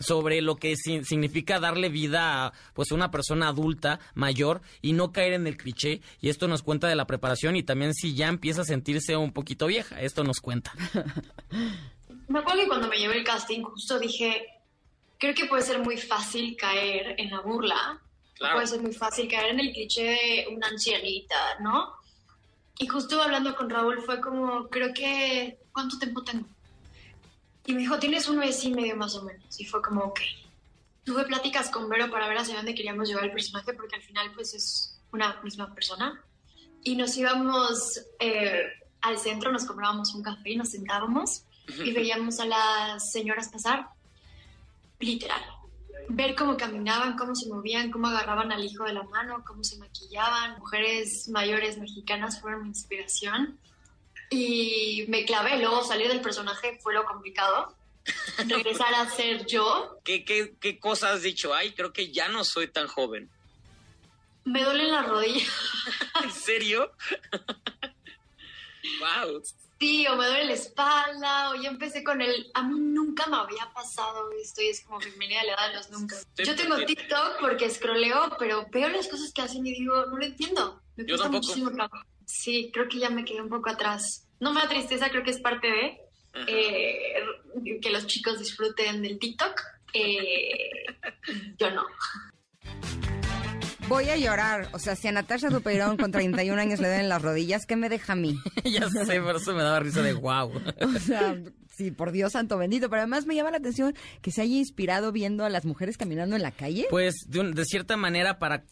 sobre lo que si- significa darle vida a pues una persona adulta mayor y no caer en el cliché y esto nos cuenta de la preparación y también si ya empieza a sentirse un poquito vieja esto nos cuenta Me acuerdo que cuando me llevé el casting, justo dije, creo que puede ser muy fácil caer en la burla. Puede ser muy fácil caer en el cliché de una ancianita, ¿no? Y justo hablando con Raúl fue como, creo que, ¿cuánto tiempo tengo? Y me dijo, tienes un mes y medio más o menos. Y fue como, ok. Tuve pláticas con Vero para ver hacia dónde queríamos llevar el personaje, porque al final pues es una misma persona. Y nos íbamos eh, al centro, nos comprábamos un café y nos sentábamos y veíamos a las señoras pasar, literal. ver cómo caminaban, cómo se movían, cómo agarraban al hijo de la mano, cómo se maquillaban. Mujeres mayores mexicanas fueron mi inspiración. Y me clavé, luego salir del personaje fue lo complicado. Regresar a ser yo. ¿Qué, qué, qué cosa has dicho? Ay, creo que ya no soy tan joven. Me duelen las rodillas. ¿En serio? wow. Sí, o me duele la espalda, o yo empecé con el... A mí nunca me había pasado esto y es como bienvenida a la edad de los nunca. Yo tengo TikTok porque escroleo, pero veo las cosas que hacen y digo, no lo entiendo. Me Yo tampoco. muchísimo trabajo. Sí, creo que ya me quedé un poco atrás. No me da tristeza, creo que es parte de eh, que los chicos disfruten del TikTok. Eh, yo no. Voy a llorar. O sea, si a Natasha Dupeirón con 31 años le duelen las rodillas, ¿qué me deja a mí? ya sé, por eso me daba risa de wow. O sea, sí, por Dios santo bendito. Pero además me llama la atención que se haya inspirado viendo a las mujeres caminando en la calle. Pues de, un- de cierta manera para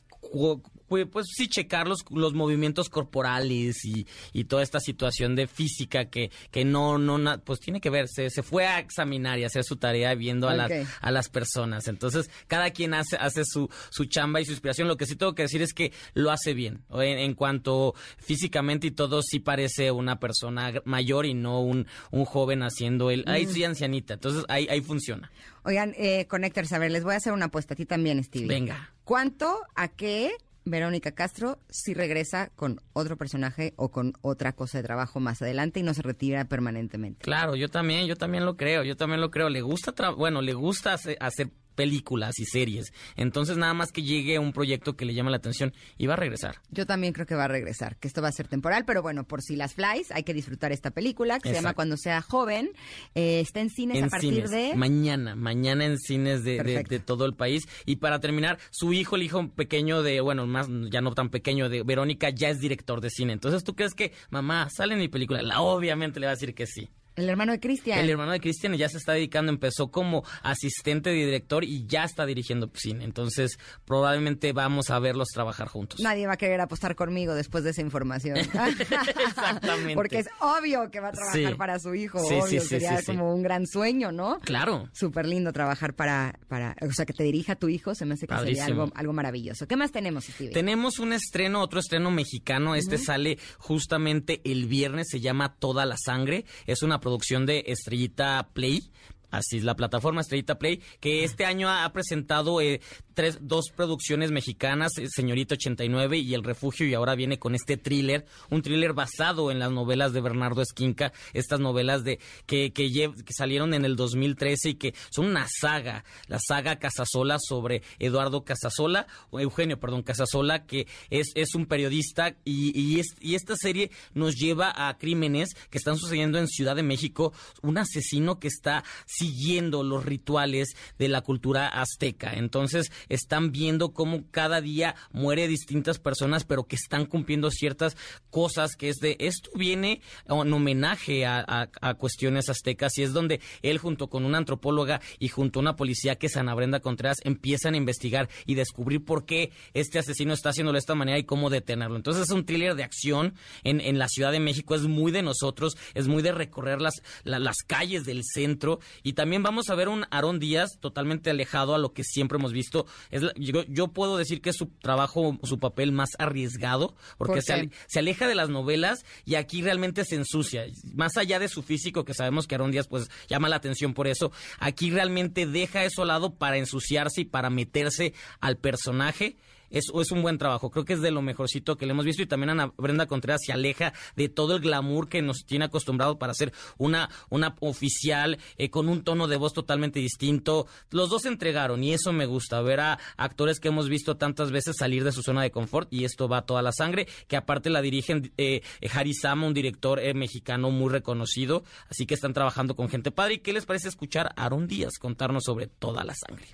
pues sí checar los, los movimientos corporales y, y toda esta situación de física que, que no, no, na- pues tiene que ver, se, se fue a examinar y hacer su tarea viendo a, las, a las personas. Entonces, cada quien hace, hace su, su chamba y su inspiración. Lo que sí tengo que decir es que lo hace bien. En, en cuanto físicamente y todo, sí parece una persona mayor y no un, un joven haciendo el, ay, soy ancianita. Entonces, ahí, ahí funciona. Oigan, eh, Connectors, a ver, les voy a hacer una apuesta a ti también, Stevie. Venga. ¿Cuánto a qué Verónica Castro si regresa con otro personaje o con otra cosa de trabajo más adelante y no se retira permanentemente? Claro, yo también, yo también lo creo, yo también lo creo. Le gusta, bueno, le gusta hacer películas y series. Entonces, nada más que llegue un proyecto que le llame la atención y va a regresar. Yo también creo que va a regresar, que esto va a ser temporal, pero bueno, por si las flies, hay que disfrutar esta película que se llama. Cuando sea joven. Eh, está en cines a partir cines. de... Mañana, mañana en cines de, de- de todo el país. Y para terminar, su hijo, el hijo pequeño de, bueno, más, ya no tan pequeño de Verónica, ya es director de cine. Entonces, ¿tú crees que, mamá, sale en mi película? La, obviamente le va a decir que sí. El hermano de Cristian. El hermano de Cristian ya se está dedicando, empezó como asistente de director y ya está dirigiendo cine. Entonces, probablemente vamos a verlos trabajar juntos. Nadie va a querer apostar conmigo después de esa información. Exactamente. Porque es obvio que va a trabajar Sí. para su hijo. Sí, obvio, sí, sería como un gran sueño, ¿no? Claro. Súper lindo trabajar para, para, o sea, que te dirija tu hijo, se me hace que sería algo, algo maravilloso. ¿Qué más tenemos, Stevie? Tenemos un estreno, otro estreno mexicano. Este sale justamente el viernes, se llama Toda la Sangre. Es una producción de Estrellita Play. Así es la plataforma Estrellita Play, que este año ha presentado eh, tres, dos producciones mexicanas, eh, Señorita 89 y El Refugio, y ahora viene con este thriller, un thriller basado en las novelas de Bernardo Esquinca, estas novelas de que, que, salieron en el 2013 y que son una saga, la saga Casasola sobre Eduardo Casasola, o Eugenio, perdón, Casasola, que es, es un periodista y, y esta serie nos lleva a crímenes que están sucediendo en Ciudad de México, un asesino que está siguiendo los rituales de la cultura azteca. Entonces están viendo cómo cada día muere distintas personas, pero que están cumpliendo ciertas cosas que es de esto viene en homenaje a, a- a cuestiones aztecas y es donde él junto con una antropóloga y junto a una policía que es Ana Brenda Contreras empiezan a investigar y descubrir por qué este asesino está haciéndolo de esta manera y cómo detenerlo. Entonces es un thriller de acción en, en la Ciudad de México, es muy de nosotros, es muy de recorrer las, la- las calles del centro y también vamos a ver un Aarón Díaz totalmente alejado a lo que siempre hemos visto. Es la- yo, yo puedo decir que es su trabajo, su papel más arriesgado, porque ¿Por se, aleja de las novelas y aquí realmente se ensucia. Más allá de su físico, que sabemos que Aarón Díaz pues llama la atención por eso, aquí realmente deja eso al lado para ensuciarse y para meterse al personaje. Es, es un buen trabajo, creo que es de lo mejorcito que le hemos visto y también Ana Brenda Contreras se aleja de todo el glamour que nos tiene acostumbrado para ser una, una oficial eh, con un tono de voz totalmente distinto. Los dos se entregaron y eso me gusta, ver a actores que hemos visto tantas veces salir de su zona de confort y esto va toda la sangre, que aparte la dirigen eh, Harry Sama, un director eh, mexicano muy reconocido, así que están trabajando con gente padre. ¿Y qué les parece escuchar a Aaron Díaz contarnos sobre toda la sangre?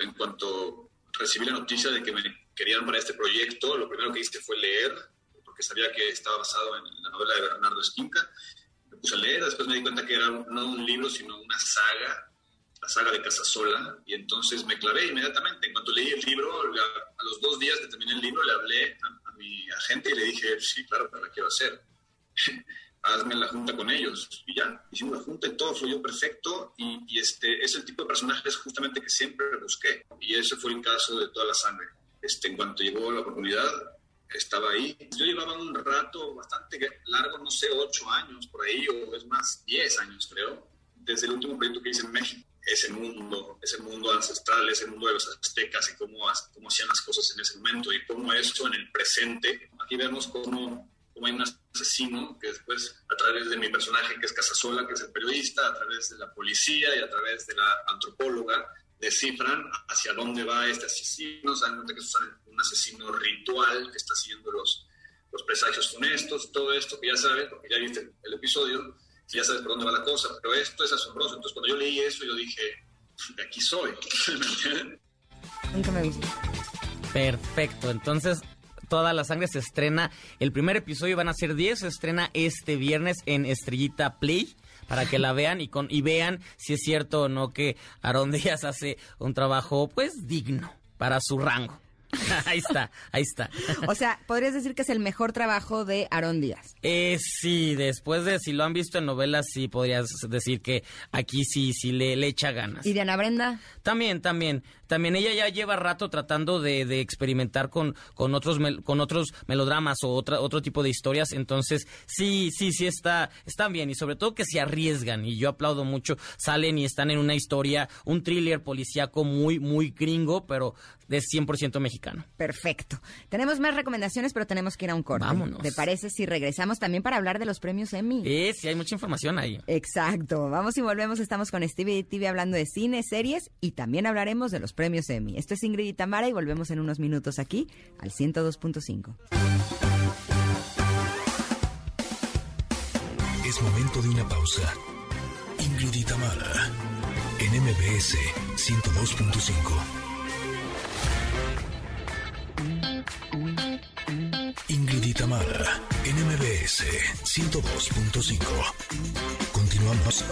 En cuanto recibí la noticia de que me querían para este proyecto, lo primero que hice fue leer, porque sabía que estaba basado en la novela de Bernardo Esquinca. Me puse a leer, después me di cuenta que era no un libro, sino una saga, la saga de Casasola, y entonces me clavé inmediatamente. En cuanto leí el libro, a los dos días que terminé el libro, le hablé a, a mi agente y le dije, sí, claro, la quiero hacer. Hazme la junta con ellos. Y ya, hicimos la junta y todo fluyó perfecto. Y, este es el tipo de personajes justamente que siempre busqué. Y ese fue el caso de toda la sangre. Este, en cuanto llegó la oportunidad, estaba ahí. Yo llevaba un rato bastante largo, no sé, ocho años por ahí, o es más, diez años creo, desde el último proyecto que hice en México. Ese mundo, ese mundo ancestral, ese mundo de los aztecas y cómo, cómo hacían las cosas en ese momento y cómo eso en el presente. Aquí vemos cómo como hay un asesino que después, a través de mi personaje que es Casasola, que es el periodista, a través de la policía y a través de la antropóloga, descifran hacia dónde va este asesino, saben que es un asesino ritual que está siguiendo los, los presagios funestos, todo esto que ya sabes, porque ya viste el episodio, ya sabes por dónde va la cosa, pero esto es asombroso. Entonces, cuando yo leí eso, yo dije, de aquí soy. Nunca me visto. Perfecto, entonces Toda la Sangre se estrena. El primer episodio van a ser 10, se estrena este viernes en Estrellita Play para que la vean y con y vean si es cierto o no que Aaron Díaz hace un trabajo pues digno para su rango. ahí está, ahí está. O sea, podrías decir que es el mejor trabajo de Aaron Díaz. Eh, sí, después de si lo han visto en novelas, sí podrías decir que aquí sí, sí le, le echa ganas. ¿Y Diana Brenda? También, también. También ella ya lleva rato tratando de, de experimentar con, con, otros, con otros melodramas o otra, otro tipo de historias. Entonces, sí, sí, sí está, están bien. Y sobre todo que se arriesgan. Y yo aplaudo mucho. Salen y están en una historia, un thriller policíaco muy, muy gringo, pero de 100% mexicano. Perfecto. Tenemos más recomendaciones, pero tenemos que ir a un corte. Vámonos. ¿Te parece si regresamos también para hablar de los premios Emmy? Sí, hay mucha información ahí. Exacto. Vamos y volvemos. Estamos con Stevie TV hablando de cine, series y también hablaremos de los premios Emmy. Esto es Ingrid y Tamara y volvemos en unos minutos aquí al 102.5. Es momento de una pausa. Ingrid y Tamara en MBS 102.5. Ingrid y Tamara, NMBS 102.5. Continuamos.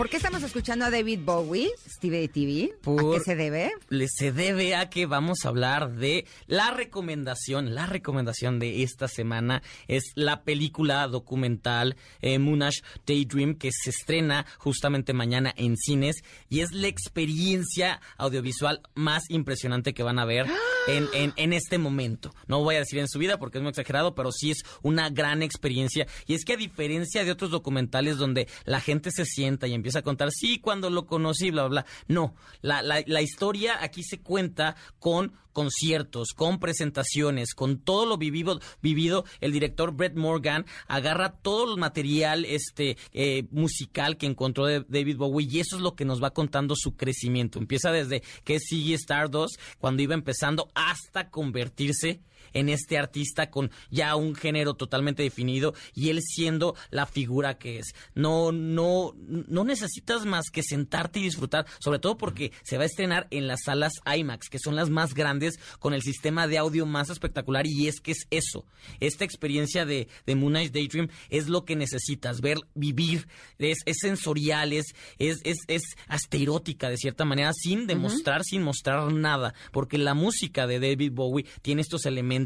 ¿Por qué estamos escuchando a David Bowie, Steve TV? ¿A qué se debe? Se debe a que vamos a hablar de la recomendación, la recomendación de esta semana es la película documental eh, Monash Daydream que se estrena justamente mañana en cines y es la experiencia audiovisual más impresionante que van a ver en, en, en este momento. No voy a decir en su vida porque es muy exagerado, pero sí es una gran experiencia y es que a diferencia de otros documentales donde la gente se sienta y empieza a contar, sí, cuando lo conocí, bla, bla, bla. No, la, la, la historia aquí se cuenta con conciertos, con presentaciones, con todo lo vivido, vivido el director Brett Morgan agarra todo el material este eh, musical que encontró de David Bowie y eso es lo que nos va contando su crecimiento. Empieza desde que Ziggy Stardust cuando iba empezando hasta convertirse en este artista con ya un género totalmente definido y él siendo la figura que es. No, no, no necesitas más que sentarte y disfrutar, sobre todo porque se va a estrenar en las salas IMAX, que son las más grandes, con el sistema de audio más espectacular, y es que es eso. Esta experiencia de, de Moon Knight Daydream es lo que necesitas, ver, vivir, es, es sensorial, es, es, es, es hasta erótica de cierta manera, sin demostrar, sin mostrar nada, porque la música de David Bowie tiene estos elementos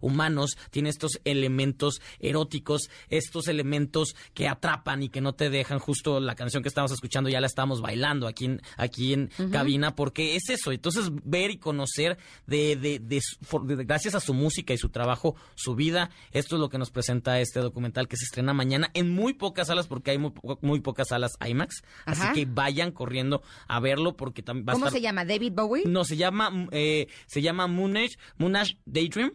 humanos, tiene estos elementos eróticos, estos elementos que atrapan y que no te dejan. Justo la canción que estamos escuchando ya la estamos bailando aquí en, aquí en cabina, porque es eso. Entonces, ver y conocer de, de, de de- gracias a su música y su trabajo, su vida, esto es lo que nos presenta este documental que se estrena mañana en muy pocas salas, porque hay muy, po- muy pocas salas IMAX. Ajá. Así que vayan corriendo a verlo, porque también va a ¿Cómo estar. se llama? ¿David Bowie? No, se llama, eh, se llama Moonage, Moonage Daydream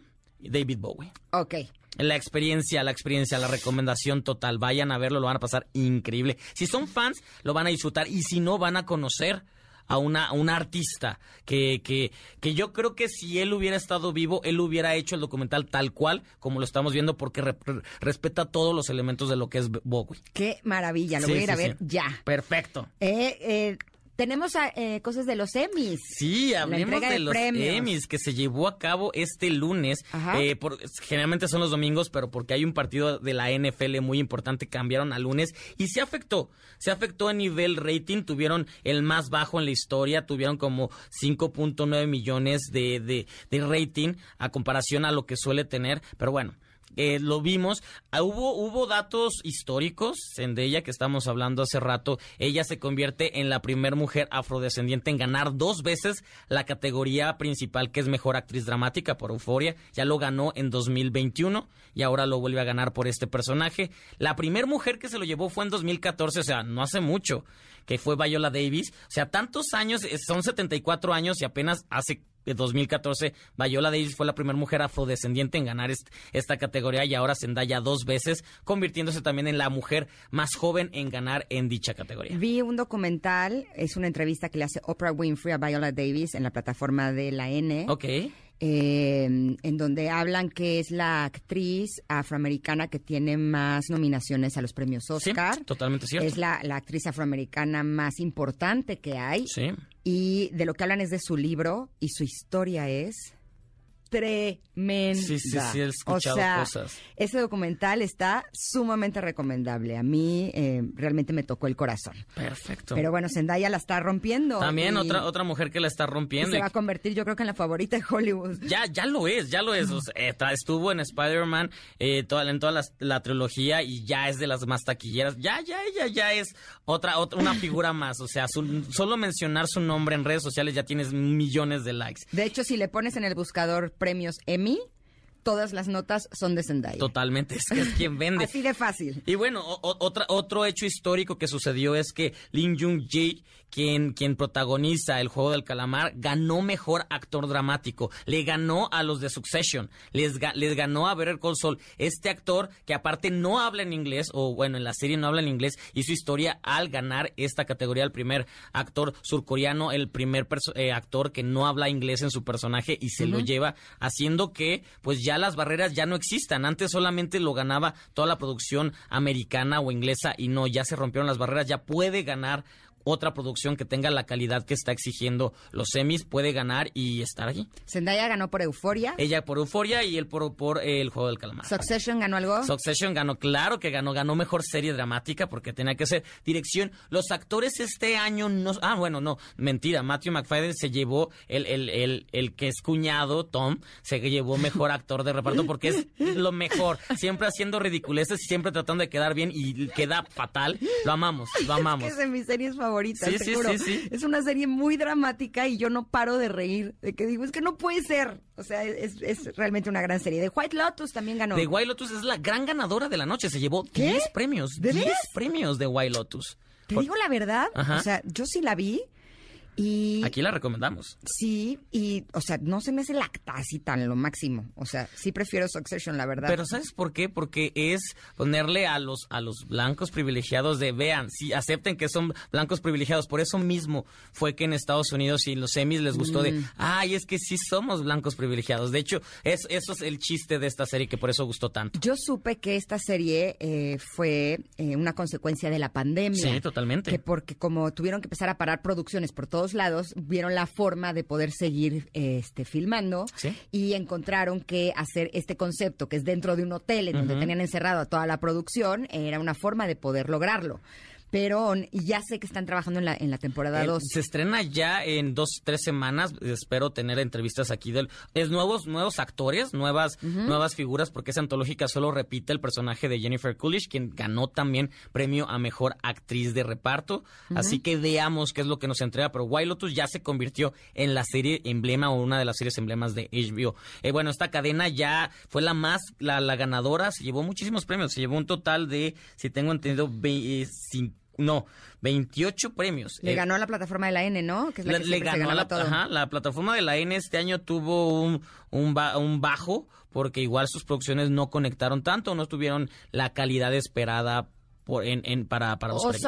David Bowie. Ok. La experiencia, la experiencia, la recomendación total. Vayan a verlo, lo van a pasar increíble. Si son fans, lo van a disfrutar y si no, van a conocer a una, a una artista que, que, que yo creo que si él hubiera estado vivo, él hubiera hecho el documental tal cual como lo estamos viendo porque re- re- respeta todos los elementos de lo que es Bowie. Qué maravilla, lo Sí, voy a ir a ver sí. ya. Perfecto. Eh, eh, tenemos ah, eh, cosas de los Emmys. Sí, hablemos de, de los premios. Emmys que se llevó a cabo este lunes. Ajá. Eh, por- generalmente son los domingos, pero porque hay un partido de la NFL muy importante, cambiaron a lunes y se afectó. Se afectó a nivel rating, tuvieron el más bajo en la historia, tuvieron como 5.9 millones de, de, de rating a comparación a lo que suele tener. Pero bueno, eh, lo vimos. Ah, hubo, hubo datos históricos, Zendaya, que estamos hablando hace rato. Ella se convierte en la primera mujer afrodescendiente en ganar dos veces la categoría principal, que es mejor actriz dramática por Euforia. Ya lo ganó en 2021 y ahora lo vuelve a ganar por este personaje. La primera mujer que se lo llevó fue en 2014, o sea, no hace mucho, que fue Viola Davis. O sea, tantos años, eh, son 74 años y apenas hace 2014, Viola Davis fue la primera mujer afrodescendiente en ganar esta categoría y ahora Zendaya dos veces, convirtiéndose también en la mujer más joven en ganar en dicha categoría. Vi un documental, es una entrevista que le hace Oprah Winfrey a Viola Davis en la plataforma de la N. Ok. Eh, en donde hablan que es la actriz afroamericana que tiene más nominaciones a los premios Oscar. Sí, totalmente cierto. Es la, la actriz afroamericana más importante que hay. Sí. Y de lo que hablan es de su libro y su historia es tremenda. Sí, sí, sí, he escuchado o sea, cosas. Ese documental está sumamente recomendable. A mí eh, realmente me tocó el corazón. Perfecto. Pero bueno, Zendaya la está rompiendo. También otra otra mujer que la está y rompiendo. se va a convertir, yo creo que en la favorita de Hollywood. Ya, ya lo es, ya lo es. O sea, eh, estuvo en Spider-Man, eh, toda, en toda la, la trilogía y ya es de las más taquilleras. Ya, ya, ella ya es otra, otra una figura más. O sea, su- solo mencionar su nombre en redes sociales ya tienes millones de likes. De hecho, si le pones en el buscador premios Emmy, todas las notas son de Zendaya. Totalmente, es que es quien vende. Así de fácil. Y bueno, o- otra, otro hecho histórico que sucedió es que Lin Jung Jae, quien, quien protagoniza el juego del calamar, ganó mejor actor dramático. Le ganó a los de Succession. Les, ga- les ganó a Better Call Saul. Este actor, que aparte no habla en inglés, o bueno, en la serie no habla en inglés, hizo historia al ganar esta categoría. El primer actor surcoreano, el primer eh, actor que no habla inglés en su personaje y se lo lleva, haciendo que pues ya las barreras ya no existan. Antes solamente lo ganaba toda la producción americana o inglesa y no, ya se rompieron las barreras, ya puede ganar otra producción que tenga la calidad que está exigiendo los semis, puede ganar y estar allí. Zendaya ganó por Euforia. Ella por Euforia y él por, por eh, el juego del calamar. Succession ganó algo. Succession ganó, claro que ganó, ganó mejor serie dramática porque tenía que ser dirección. Los actores este año no, ah, bueno, no, mentira, Matthew McFadden se llevó el, el, el, el que es cuñado, Tom, se llevó mejor actor de reparto porque es lo mejor, siempre haciendo ridiculeces y siempre tratando de quedar bien y queda fatal. Lo amamos, lo amamos. Es que es de mis series favoritas, Sí, sí, sí. Es una serie muy dramática y yo no paro de reír. De que digo, es que no puede ser. O sea, es, es realmente una gran serie. De White Lotus también ganó. The White Lotus es la gran ganadora de la noche, se llevó ¿Qué? 10 premios, ¿De 10 veras? premios de White Lotus. Te digo la verdad. Ajá. O sea, yo sí la vi y... Aquí la recomendamos. Sí, y, o sea, no se me hace lacta así tan lo máximo. O sea, sí prefiero Succession, la verdad. Pero ¿sabes por qué? Porque es ponerle a los a los blancos privilegiados de vean, si acepten que son blancos privilegiados. Por eso mismo fue que en Estados Unidos y en los semis les gustó Mm. de, ay, es que sí somos blancos privilegiados. De hecho, es, eso es el chiste de esta serie que por eso gustó tanto. Yo supe que esta serie eh, fue eh, una consecuencia de la pandemia. Sí, totalmente. Que porque como tuvieron que empezar a parar producciones por todos lados, vieron la forma de poder seguir eh, este, filmando Sí. y encontraron que hacer este concepto, que es dentro de un hotel en donde tenían encerrado a toda la producción, era una forma de poder lograrlo. Pero ya sé que están trabajando en la, en la temporada Eh, 2. se estrena ya en dos, tres semanas. Espero tener entrevistas aquí del. Es nuevos, nuevos actores, nuevas, nuevas figuras, porque esa antológica solo repite el personaje de Jennifer Coolidge, quien ganó también premio a mejor actriz de reparto. Así que veamos qué es lo que nos entrega. Pero White Lotus ya se convirtió en la serie emblema o una de las series emblemas de HBO. Eh, bueno, esta cadena ya fue la más, la, la ganadora, se llevó muchísimos premios. Se llevó un total de, si tengo entendido, ve- eh, cin- no, 28 premios. Le Eh, ganó a la plataforma de la N, ¿no? Que es la le, que ganó a la, todo. ajá, la plataforma de la N este año tuvo un, un, ba- un bajo porque igual sus producciones no conectaron tanto, no tuvieron la calidad esperada por, en, en- para, para los premios.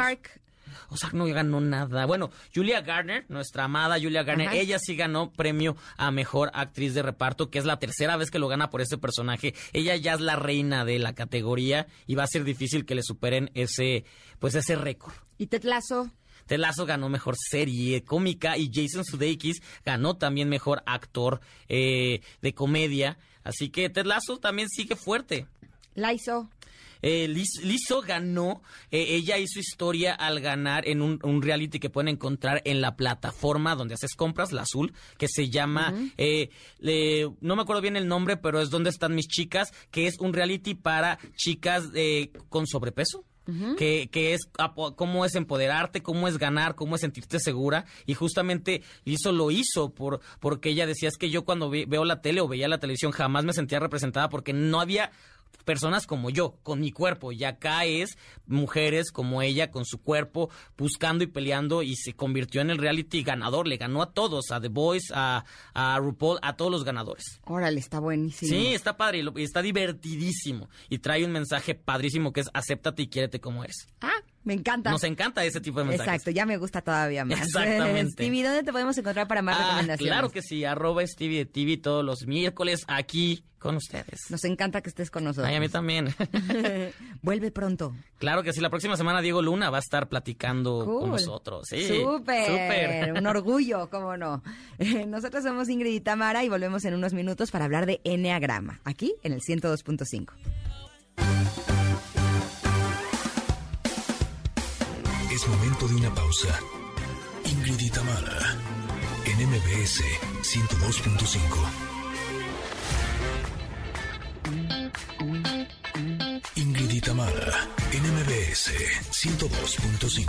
Ozark no ganó nada. Bueno, Julia Garner, nuestra amada Julia Garner, Ajá. ella sí ganó premio a mejor actriz de reparto, que es la tercera vez que lo gana por este personaje. Ella ya es la reina de la categoría y va a ser difícil que le superen ese, pues ese récord. y Ted Lasso. Ted Lasso ganó mejor serie cómica y Jason Sudeikis ganó también mejor actor eh, de comedia. Así que Ted Lasso también sigue fuerte. Laiso. Eh, Lizzo ganó, eh, ella hizo historia al ganar en un, reality que pueden encontrar en la plataforma donde haces compras, la azul, que se llama, eh, no me acuerdo bien el nombre, pero es donde están mis chicas, que es un reality para chicas con sobrepeso que, que, es cómo es empoderarte, cómo es ganar, cómo es sentirte segura. Y justamente eso lo hizo por, porque ella decía es que yo cuando veo la tele o veía la televisión jamás me sentía representada porque no había personas como yo, con mi cuerpo. Y acá es mujeres como ella, con su cuerpo, buscando y peleando. Y se convirtió en el reality ganador. Le ganó a todos, a The Voice, a, a RuPaul, a todos los ganadores. Órale, está buenísimo. Sí, está padre y está divertidísimo. Y trae un mensaje padrísimo que es acéptate y quiérete como eres. Ah, me encanta. Nos encanta ese tipo de mensajes. Exacto, ya me gusta todavía más. Exactamente. Stevie, ¿dónde te podemos encontrar para más ah, recomendaciones? Claro que sí, arroba Stevie de TV todos los miércoles aquí con ustedes. Nos encanta que estés con nosotros. Ay, a mí también. Vuelve pronto. Claro que sí, la próxima semana Diego Luna va a estar platicando con nosotros. Sí, súper. Súper. Un orgullo, cómo no. Nosotros somos Ingrid y Tamara y volvemos en unos minutos para hablar de Enneagrama, aquí en el 102.5. de una pausa. Ingrid y Tamara, en MBS 102.5. Ingrid y Tamara, en MBS 102.5.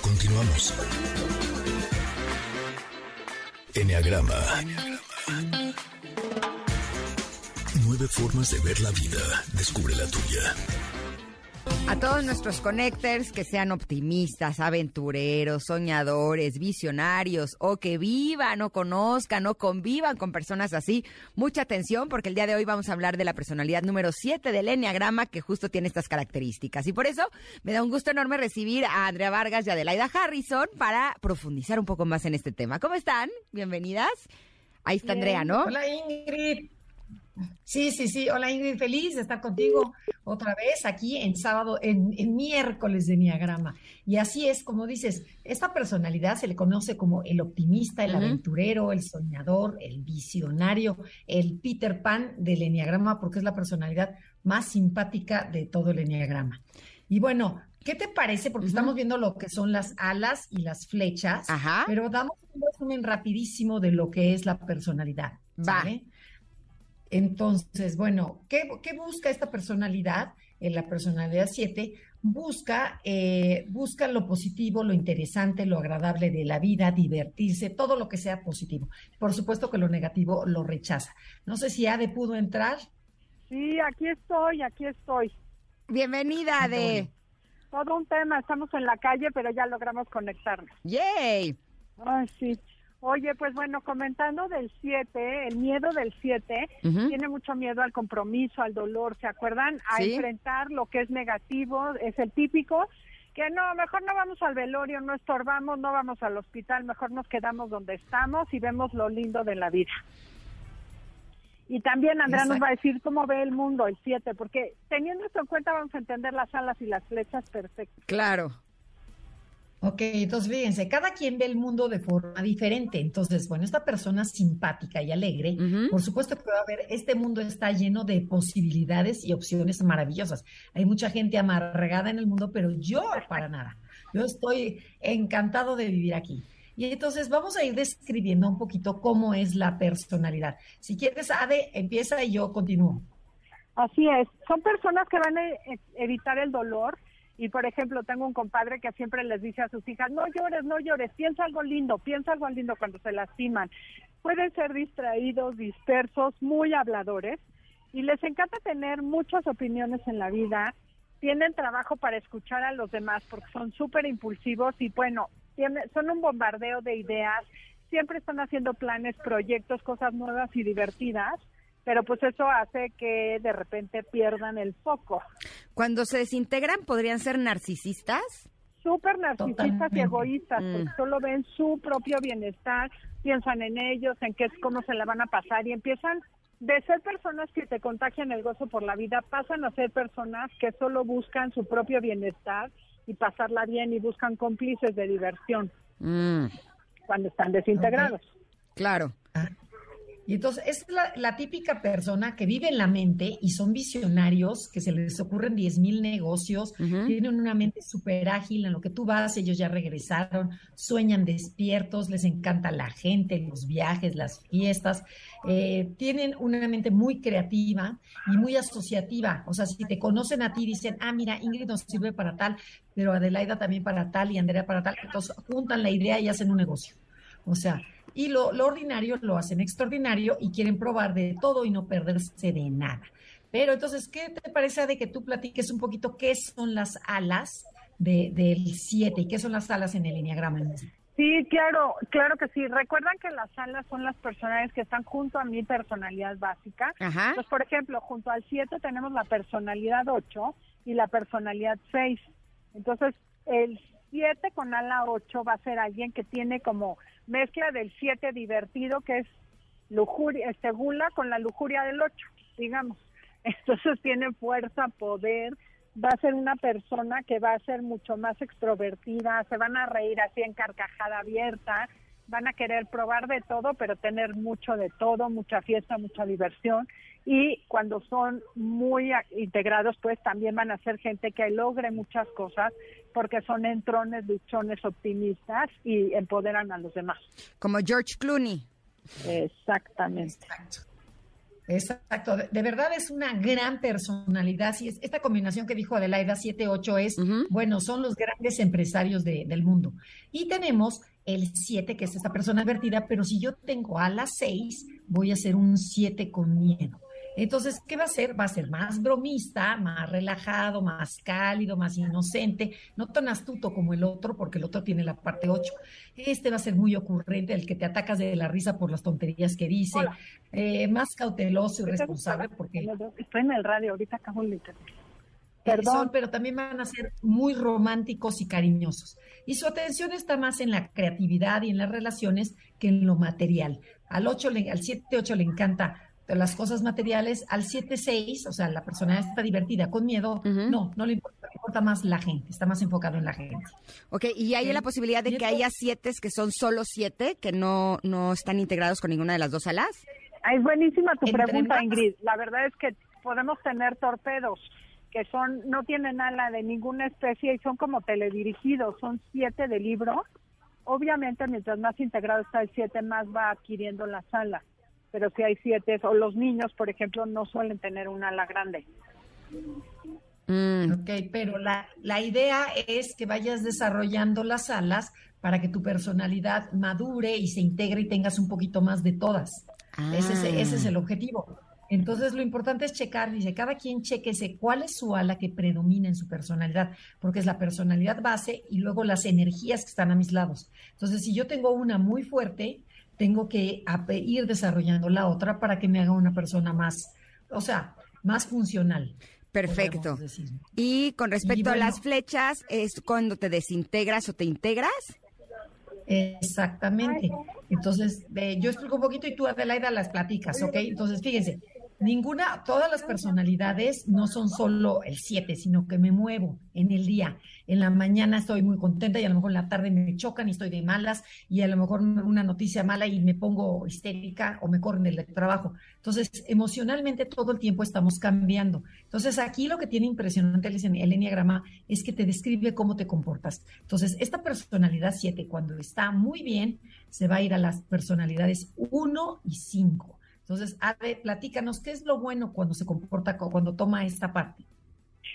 Continuamos. Enneagrama. Nueve formas de ver la vida. Descubre la tuya. A todos nuestros connectors que sean optimistas, aventureros, soñadores, visionarios o que vivan o conozcan o convivan con personas así, mucha atención porque el día de hoy vamos a hablar de la personalidad número 7 del Enneagrama que justo tiene estas características. Y por eso me da un gusto enorme recibir a Andrea Vargas y Adelaida Harrison para profundizar un poco más en este tema. ¿Cómo están? Bienvenidas. Ahí está Andrea, ¿no? Hola Ingrid. Sí, sí, sí. Hola Ingrid, feliz de estar contigo otra vez aquí en sábado, en, miércoles de Niagrama. Y así es, como dices, esta personalidad se le conoce como el optimista, el aventurero, el soñador, el visionario, el Peter Pan del Enneagrama, porque es la personalidad más simpática de todo el Enneagrama. Y bueno, ¿Qué te parece? Porque estamos viendo lo que son las alas y las flechas, pero damos un resumen rapidísimo de lo que es la personalidad. ¿vale? Entonces, bueno, ¿qué, busca esta personalidad? En la personalidad 7 busca, eh, busca lo positivo, lo interesante, lo agradable de la vida, divertirse, todo lo que sea positivo. Por supuesto que lo negativo lo rechaza. No sé si Ade pudo entrar. Sí, aquí estoy, aquí estoy. Bienvenida, Ade. Todo un tema, estamos en la calle, pero ya logramos conectarnos. ¡Yay! Ay, sí. Oye, pues bueno, comentando del 7, el miedo del 7, tiene mucho miedo al compromiso, al dolor, ¿se acuerdan? A enfrentar lo que es negativo, es el típico, que no, mejor no vamos al velorio, no estorbamos, no vamos al hospital, mejor nos quedamos donde estamos y vemos lo lindo de la vida. Y también Andrea nos va a decir cómo ve el mundo el 7, porque teniendo esto en cuenta vamos a entender las alas y las flechas perfecto. Claro. Ok, entonces fíjense, cada quien ve el mundo de forma diferente. Entonces, bueno, esta persona simpática y alegre, por supuesto que va a ver, este mundo está lleno de posibilidades y opciones maravillosas. Hay mucha gente amargada en el mundo, pero yo para nada. Yo estoy encantado de vivir aquí. Y entonces vamos a ir describiendo un poquito cómo es la personalidad. Si quieres, Ade, empieza y yo continúo. Así es. Son personas que van a e-, evitar el dolor, y por ejemplo, tengo un compadre que siempre les dice a sus hijas, no llores, no llores, piensa algo lindo, piensa algo lindo cuando se lastiman. Pueden ser distraídos, dispersos, muy habladores y les encanta tener muchas opiniones en la vida. Tienen trabajo para escuchar a los demás porque son súper impulsivos y bueno, son un bombardeo de ideas. Siempre están haciendo planes, proyectos, cosas nuevas y divertidas pero pues eso hace que de repente pierdan el foco. Cuando se desintegran, ¿podrían ser narcisistas? Súper narcisistas y egoístas, porque mm. solo ven su propio bienestar, piensan en ellos, en qué, cómo se la van a pasar y empiezan de ser personas que te contagian el gozo por la vida, pasan a ser personas que solo buscan su propio bienestar y pasarla bien y buscan cómplices de diversión mm. cuando están desintegrados. Claro. Y entonces es la, la, típica persona que vive en la mente y son visionarios, que se les ocurren 10 mil negocios, tienen una mente súper ágil, en lo que tú vas, ellos ya regresaron, sueñan despiertos, les encanta la gente, los viajes, las fiestas, eh, tienen una mente muy creativa y muy asociativa. O sea, si te conocen a ti, dicen, ah, mira, Ingrid nos sirve para tal, pero Adelaida también para tal y Andrea para tal, entonces juntan la idea y hacen un negocio. O sea, y lo, ordinario lo hacen extraordinario y quieren probar de todo y no perderse de nada. Pero entonces, ¿qué te parece de que tú platiques un poquito qué son las alas de, del 7 y qué son las alas en el enneagrama? Sí, claro, claro que sí. Recuerdan que las alas son las personalidades que están junto a mi personalidad básica. Ajá. Entonces, por ejemplo, junto al 7 tenemos la personalidad 8 y la personalidad 6. Entonces, el 7 con ala 8 va a ser alguien que tiene como mezcla del 7 divertido, que es lujuria, este gula con la lujuria del 8, digamos. Entonces tiene fuerza, poder, va a ser una persona que va a ser mucho más extrovertida, se van a reír así en carcajada abierta, van a querer probar de todo, pero tener mucho de todo, mucha fiesta, mucha diversión. Y cuando son muy integrados, pues también van a ser gente que logre muchas cosas porque son entrones, luchones, optimistas y empoderan a los demás. Como George Clooney. Exactamente. Exacto. De, verdad es una gran personalidad. Sí, es, esta combinación que dijo Adelaida 7-8 es, bueno, son los grandes empresarios del mundo. Y tenemos el 7, que es esta persona advertida, pero si yo tengo a las 6, voy a ser un 7 con miedo. Entonces, ¿qué va a ser? Va a ser más bromista, más relajado, más cálido, más inocente, no tan astuto como el otro, porque el otro tiene la parte 8. Este va a ser muy ocurrente, el que te atacas de la risa por las tonterías que dice, eh, más cauteloso y responsable, porque... Estoy en el radio, ahorita acabo internet. Perdón. pero también van a ser muy románticos y cariñosos. Y su atención está más en la creatividad y en las relaciones que en lo material. Al 8, al 7-8 le encanta las cosas materiales, al 7-6, o sea, la persona está divertida con miedo, no, no le importa, le importa más la gente, está más enfocado en la gente. Ok, y hay la posibilidad de que haya siete que son solo siete, que no, no están integrados con ninguna de las dos alas. Es buenísima tu pregunta, Ingrid. La verdad es que podemos tener torpedos que son no tienen ala de ninguna especie y son como teledirigidos, son siete de libro. Obviamente, mientras más integrado está el siete, más va adquiriendo la sala pero si hay siete, o los niños, por ejemplo, no suelen tener un ala grande. Mm. Ok, pero la, la idea es que vayas desarrollando las alas para que tu personalidad madure y se integre y tengas un poquito más de todas. Ese, es, ese, es, el objetivo. Entonces, lo importante es checar, dice, cada quien chequese cuál es su ala que predomina en su personalidad, porque es la personalidad base y luego las energías que están a mis lados. Entonces, si yo tengo una muy fuerte, tengo que ir desarrollando la otra para que me haga una persona más, o sea, más funcional. Perfecto. Y con respecto a las flechas, ¿es cuando te desintegras o te integras? Exactamente. Entonces, yo explico un poquito y tú, Adelaida, las platicas, ¿ok? Entonces, fíjense, ninguna, todas las personalidades no son solo el 7, sino que me muevo en el día. En la mañana estoy muy contenta y a lo mejor en la tarde me chocan y estoy de malas y a lo mejor una noticia mala y me pongo histérica o me corren del trabajo. Entonces, emocionalmente todo el tiempo estamos cambiando. Entonces, aquí lo que tiene impresionante el enneagrama es que te describe cómo te comportas. Entonces, esta personalidad 7, cuando está muy bien, se va a ir a las personalidades 1 y 5 entonces, Ade, platícanos, ¿qué es lo bueno cuando se comporta, cuando toma esta parte?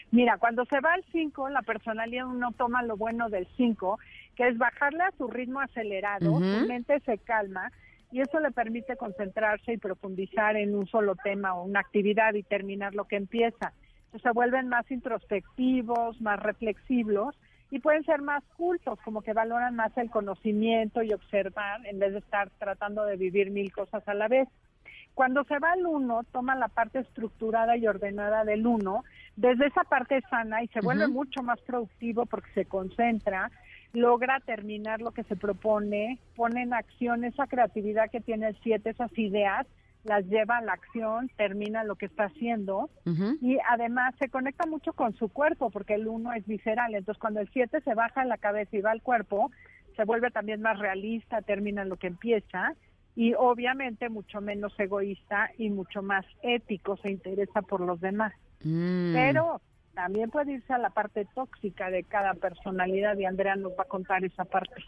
Mira, cuando se va al 5, la personalidad uno toma lo bueno del 5, que es bajarle a su ritmo acelerado, su mente se calma y eso le permite concentrarse y profundizar en un solo tema o una actividad y terminar lo que empieza. Entonces, se vuelven más introspectivos, más reflexivos y pueden ser más cultos, como que valoran más el conocimiento y observar en vez de estar tratando de vivir mil cosas a la vez. Cuando se va al uno, toma la parte estructurada y ordenada del uno, desde esa parte sana y se vuelve mucho más productivo porque se concentra, logra terminar lo que se propone, pone en acción esa creatividad que tiene el siete, esas ideas, las lleva a la acción, termina lo que está haciendo y además se conecta mucho con su cuerpo porque el uno es visceral, entonces cuando el siete se baja en la cabeza y va al cuerpo, se vuelve también más realista, termina lo que empieza y obviamente mucho menos egoísta y mucho más ético, se interesa por los demás. Mm. Pero también puede irse a la parte tóxica de cada personalidad y Andrea nos va a contar esa parte.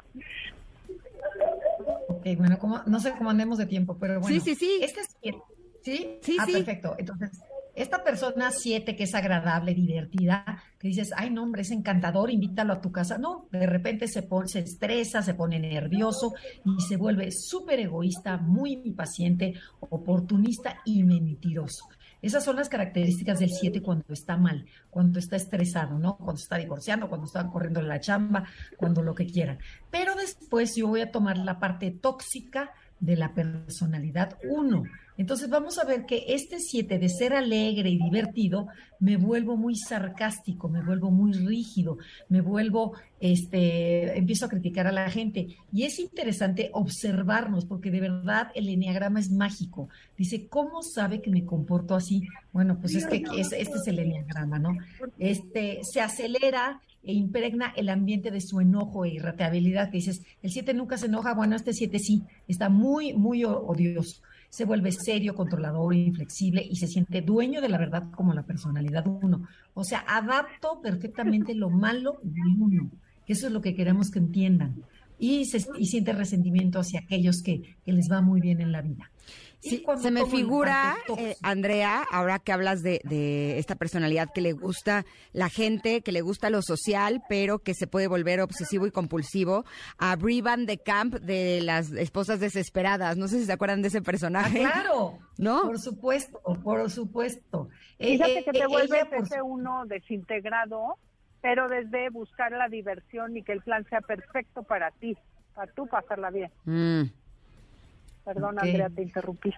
Ok, bueno, como, no sé cómo andemos de tiempo, pero bueno. Sí, sí, sí. Este es ¿sí? Sí, ah, sí. perfecto. Entonces, esta persona siete que es agradable, divertida, que dices, ay, no, hombre, es encantador, invítalo a tu casa. No, de repente se, pone, se estresa, se pone nervioso y se vuelve súper egoísta, muy impaciente, oportunista y mentiroso. Esas son las características del 7 cuando está mal, cuando está estresado, ¿no? Cuando está divorciando, cuando está corriendo la chamba, cuando lo que quieran. Pero después yo voy a tomar la parte tóxica de la personalidad 1. Entonces vamos a ver que este 7 de ser alegre y divertido, me vuelvo muy sarcástico, me vuelvo muy rígido, me vuelvo, este, empiezo a criticar a la gente. Y es interesante observarnos, porque de verdad el enneagrama es mágico. Dice, ¿cómo sabe que me comporto así? Bueno, pues es que es, este es el enneagrama, ¿no? Este, se acelera e impregna el ambiente de su enojo e irritabilidad, que dices, el 7 nunca se enoja, bueno, este 7 sí, está muy, muy odioso se vuelve serio, controlador, inflexible y se siente dueño de la verdad como la personalidad uno. O sea, adapto perfectamente lo malo de uno, que eso es lo que queremos que entiendan. Y, se, y siente resentimiento hacia aquellos que, que les va muy bien en la vida. Sí, se me figura, eh, Andrea, ahora que hablas de, de, esta personalidad que le gusta la gente, que le gusta lo social, pero que se puede volver obsesivo y compulsivo, a Brie Van de Camp de las esposas desesperadas. No sé si se acuerdan de ese personaje. Ah, claro, ¿no? Por supuesto, por supuesto. Fíjate eh, que te vuelves por... ese uno desintegrado, pero desde buscar la diversión y que el plan sea perfecto para ti, para tú pasarla bien. Mm. Perdón, okay. Andrea, te interrumpí.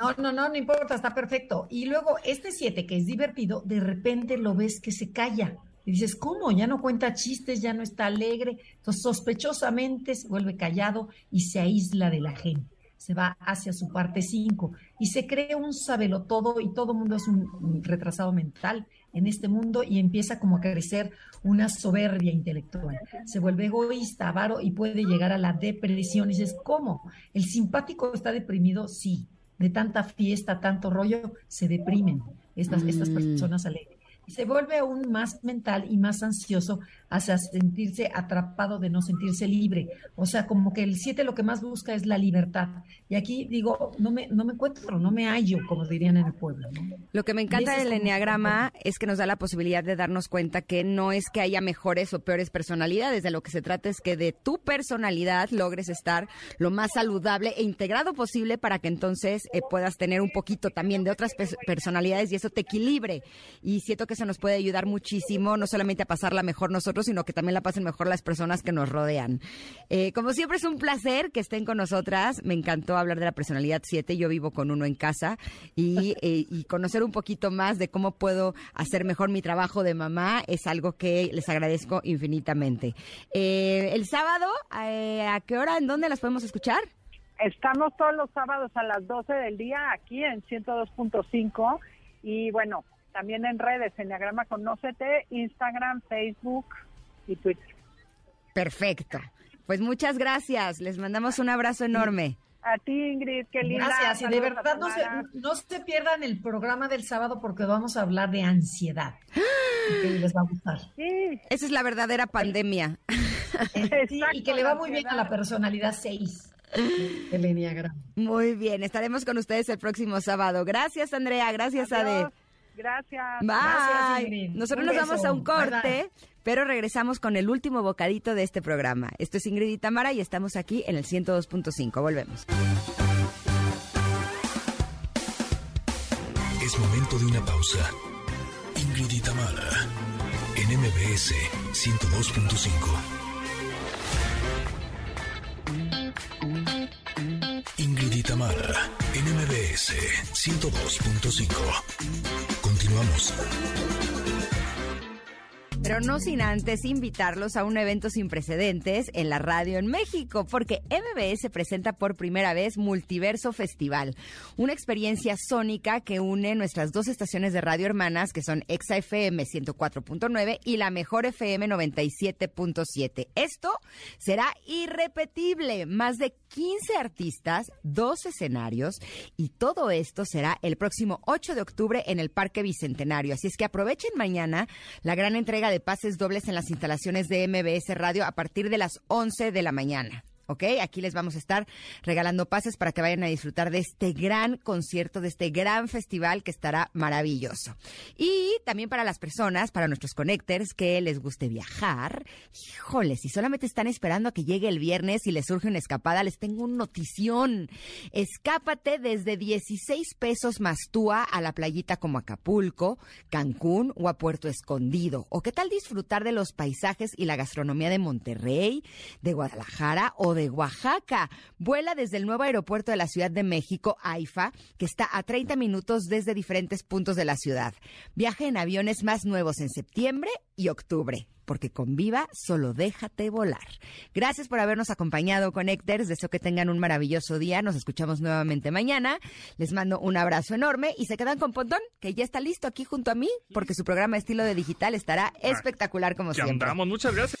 No, no, no, no importa, está perfecto. Y luego este 7, que es divertido, de repente lo ves que se calla. Y dices, ¿cómo? Ya no cuenta chistes, ya no está alegre. Entonces, sospechosamente se vuelve callado y se aísla de la gente. Se va hacia su parte 5 y se cree un sabelotodo y todo el mundo es un retrasado mental en este mundo y empieza como a crecer una soberbia intelectual. Se vuelve egoísta, avaro y puede llegar a la depresión. Y dices, ¿cómo? ¿El simpático está deprimido? Sí. De tanta fiesta, tanto rollo, se deprimen estas, mm. estas personas alegres. Se vuelve aún más mental y más ansioso hacia sentirse atrapado de no sentirse libre. O sea, como que el 7 lo que más busca es la libertad. Y aquí digo, no me, no me encuentro, no me hallo, como dirían en el pueblo. ¿no? Lo que me encanta del enneagrama es que nos da la posibilidad de darnos cuenta que no es que haya mejores o peores personalidades, de lo que se trata es que de tu personalidad logres estar lo más saludable e integrado posible para que entonces eh, puedas tener un poquito también de otras pe personalidades y eso te equilibre. Y siento que eso nos puede ayudar muchísimo, no solamente a pasarla mejor nosotros, sino que también la pasen mejor las personas que nos rodean. Eh, como siempre es un placer que estén con nosotras. Me encantó hablar de la personalidad 7. Yo vivo con uno en casa y, eh, y, conocer un poquito más de cómo puedo hacer mejor mi trabajo de mamá es algo que les agradezco infinitamente. Eh, el sábado, ¿a qué hora? ¿En dónde las podemos escuchar? Estamos todos los sábados a las 12 del día aquí en 102.5 y bueno, también en redes, Enneagrama Conócete, Instagram, Facebook y Twitter. Perfecto. Pues muchas gracias. Les mandamos un abrazo enorme. A ti, Ingrid, qué linda. Gracias. Y de verdad no se, no se, pierdan el programa del sábado porque vamos a hablar de ansiedad. que les va a gustar. Sí. Esa es la verdadera pandemia. sí, y que le va muy bien a la personalidad 6. El Enneagrama. Muy bien, estaremos con ustedes el próximo sábado. Gracias, Andrea. Gracias, Adiós. Ade. Gracias. Bye. Gracias, Nosotros un nos beso. vamos a un corte, Bye, bye. pero regresamos con el último bocadito de este programa. Esto es Ingrid y Tamara y estamos aquí en el 102.5. Volvemos. Es momento de una pausa. Ingrid y Tamara en MBS 102.5. Ingrid y Tamara MBS 102.5. Continuamos. Pero no sin antes invitarlos a un evento sin precedentes en la radio en México, porque MBS presenta por primera vez Multiverso Festival, una experiencia sónica que une nuestras dos estaciones de radio hermanas, que son Exa FM 104.9 y la Mejor FM 97.7. Esto será irrepetible, más de 15 artistas, dos escenarios y todo esto será el próximo 8 de octubre en el Parque Bicentenario. Así es que aprovechen mañana la gran entrega de pases dobles en las instalaciones de MBS Radio a partir de las 11 de la mañana. ¿Ok? Aquí les vamos a estar regalando pases para que vayan a disfrutar de este gran concierto, de este gran festival que estará maravilloso. Y también para las personas, para nuestros connectors que les guste viajar, híjole, si solamente están esperando a que llegue el viernes y les surge una escapada, les tengo una notición. Escápate desde 16 pesos más túa a la playita como Acapulco, Cancún o a Puerto Escondido. ¿O qué tal disfrutar de los paisajes y la gastronomía de Monterrey, de Guadalajara o de Oaxaca. Vuela desde el nuevo aeropuerto de la Ciudad de México, AIFA, que está a 30 minutos desde diferentes puntos de la ciudad. Viaje en aviones más nuevos en septiembre y octubre porque con Viva solo déjate volar. Gracias por habernos acompañado, Connectors. Deseo que tengan un maravilloso día. Nos escuchamos nuevamente mañana. Les mando un abrazo enorme y se quedan con Pontón, que ya está listo aquí junto a mí, porque su programa Estilo de Digital estará espectacular como siempre. andamos, muchas gracias.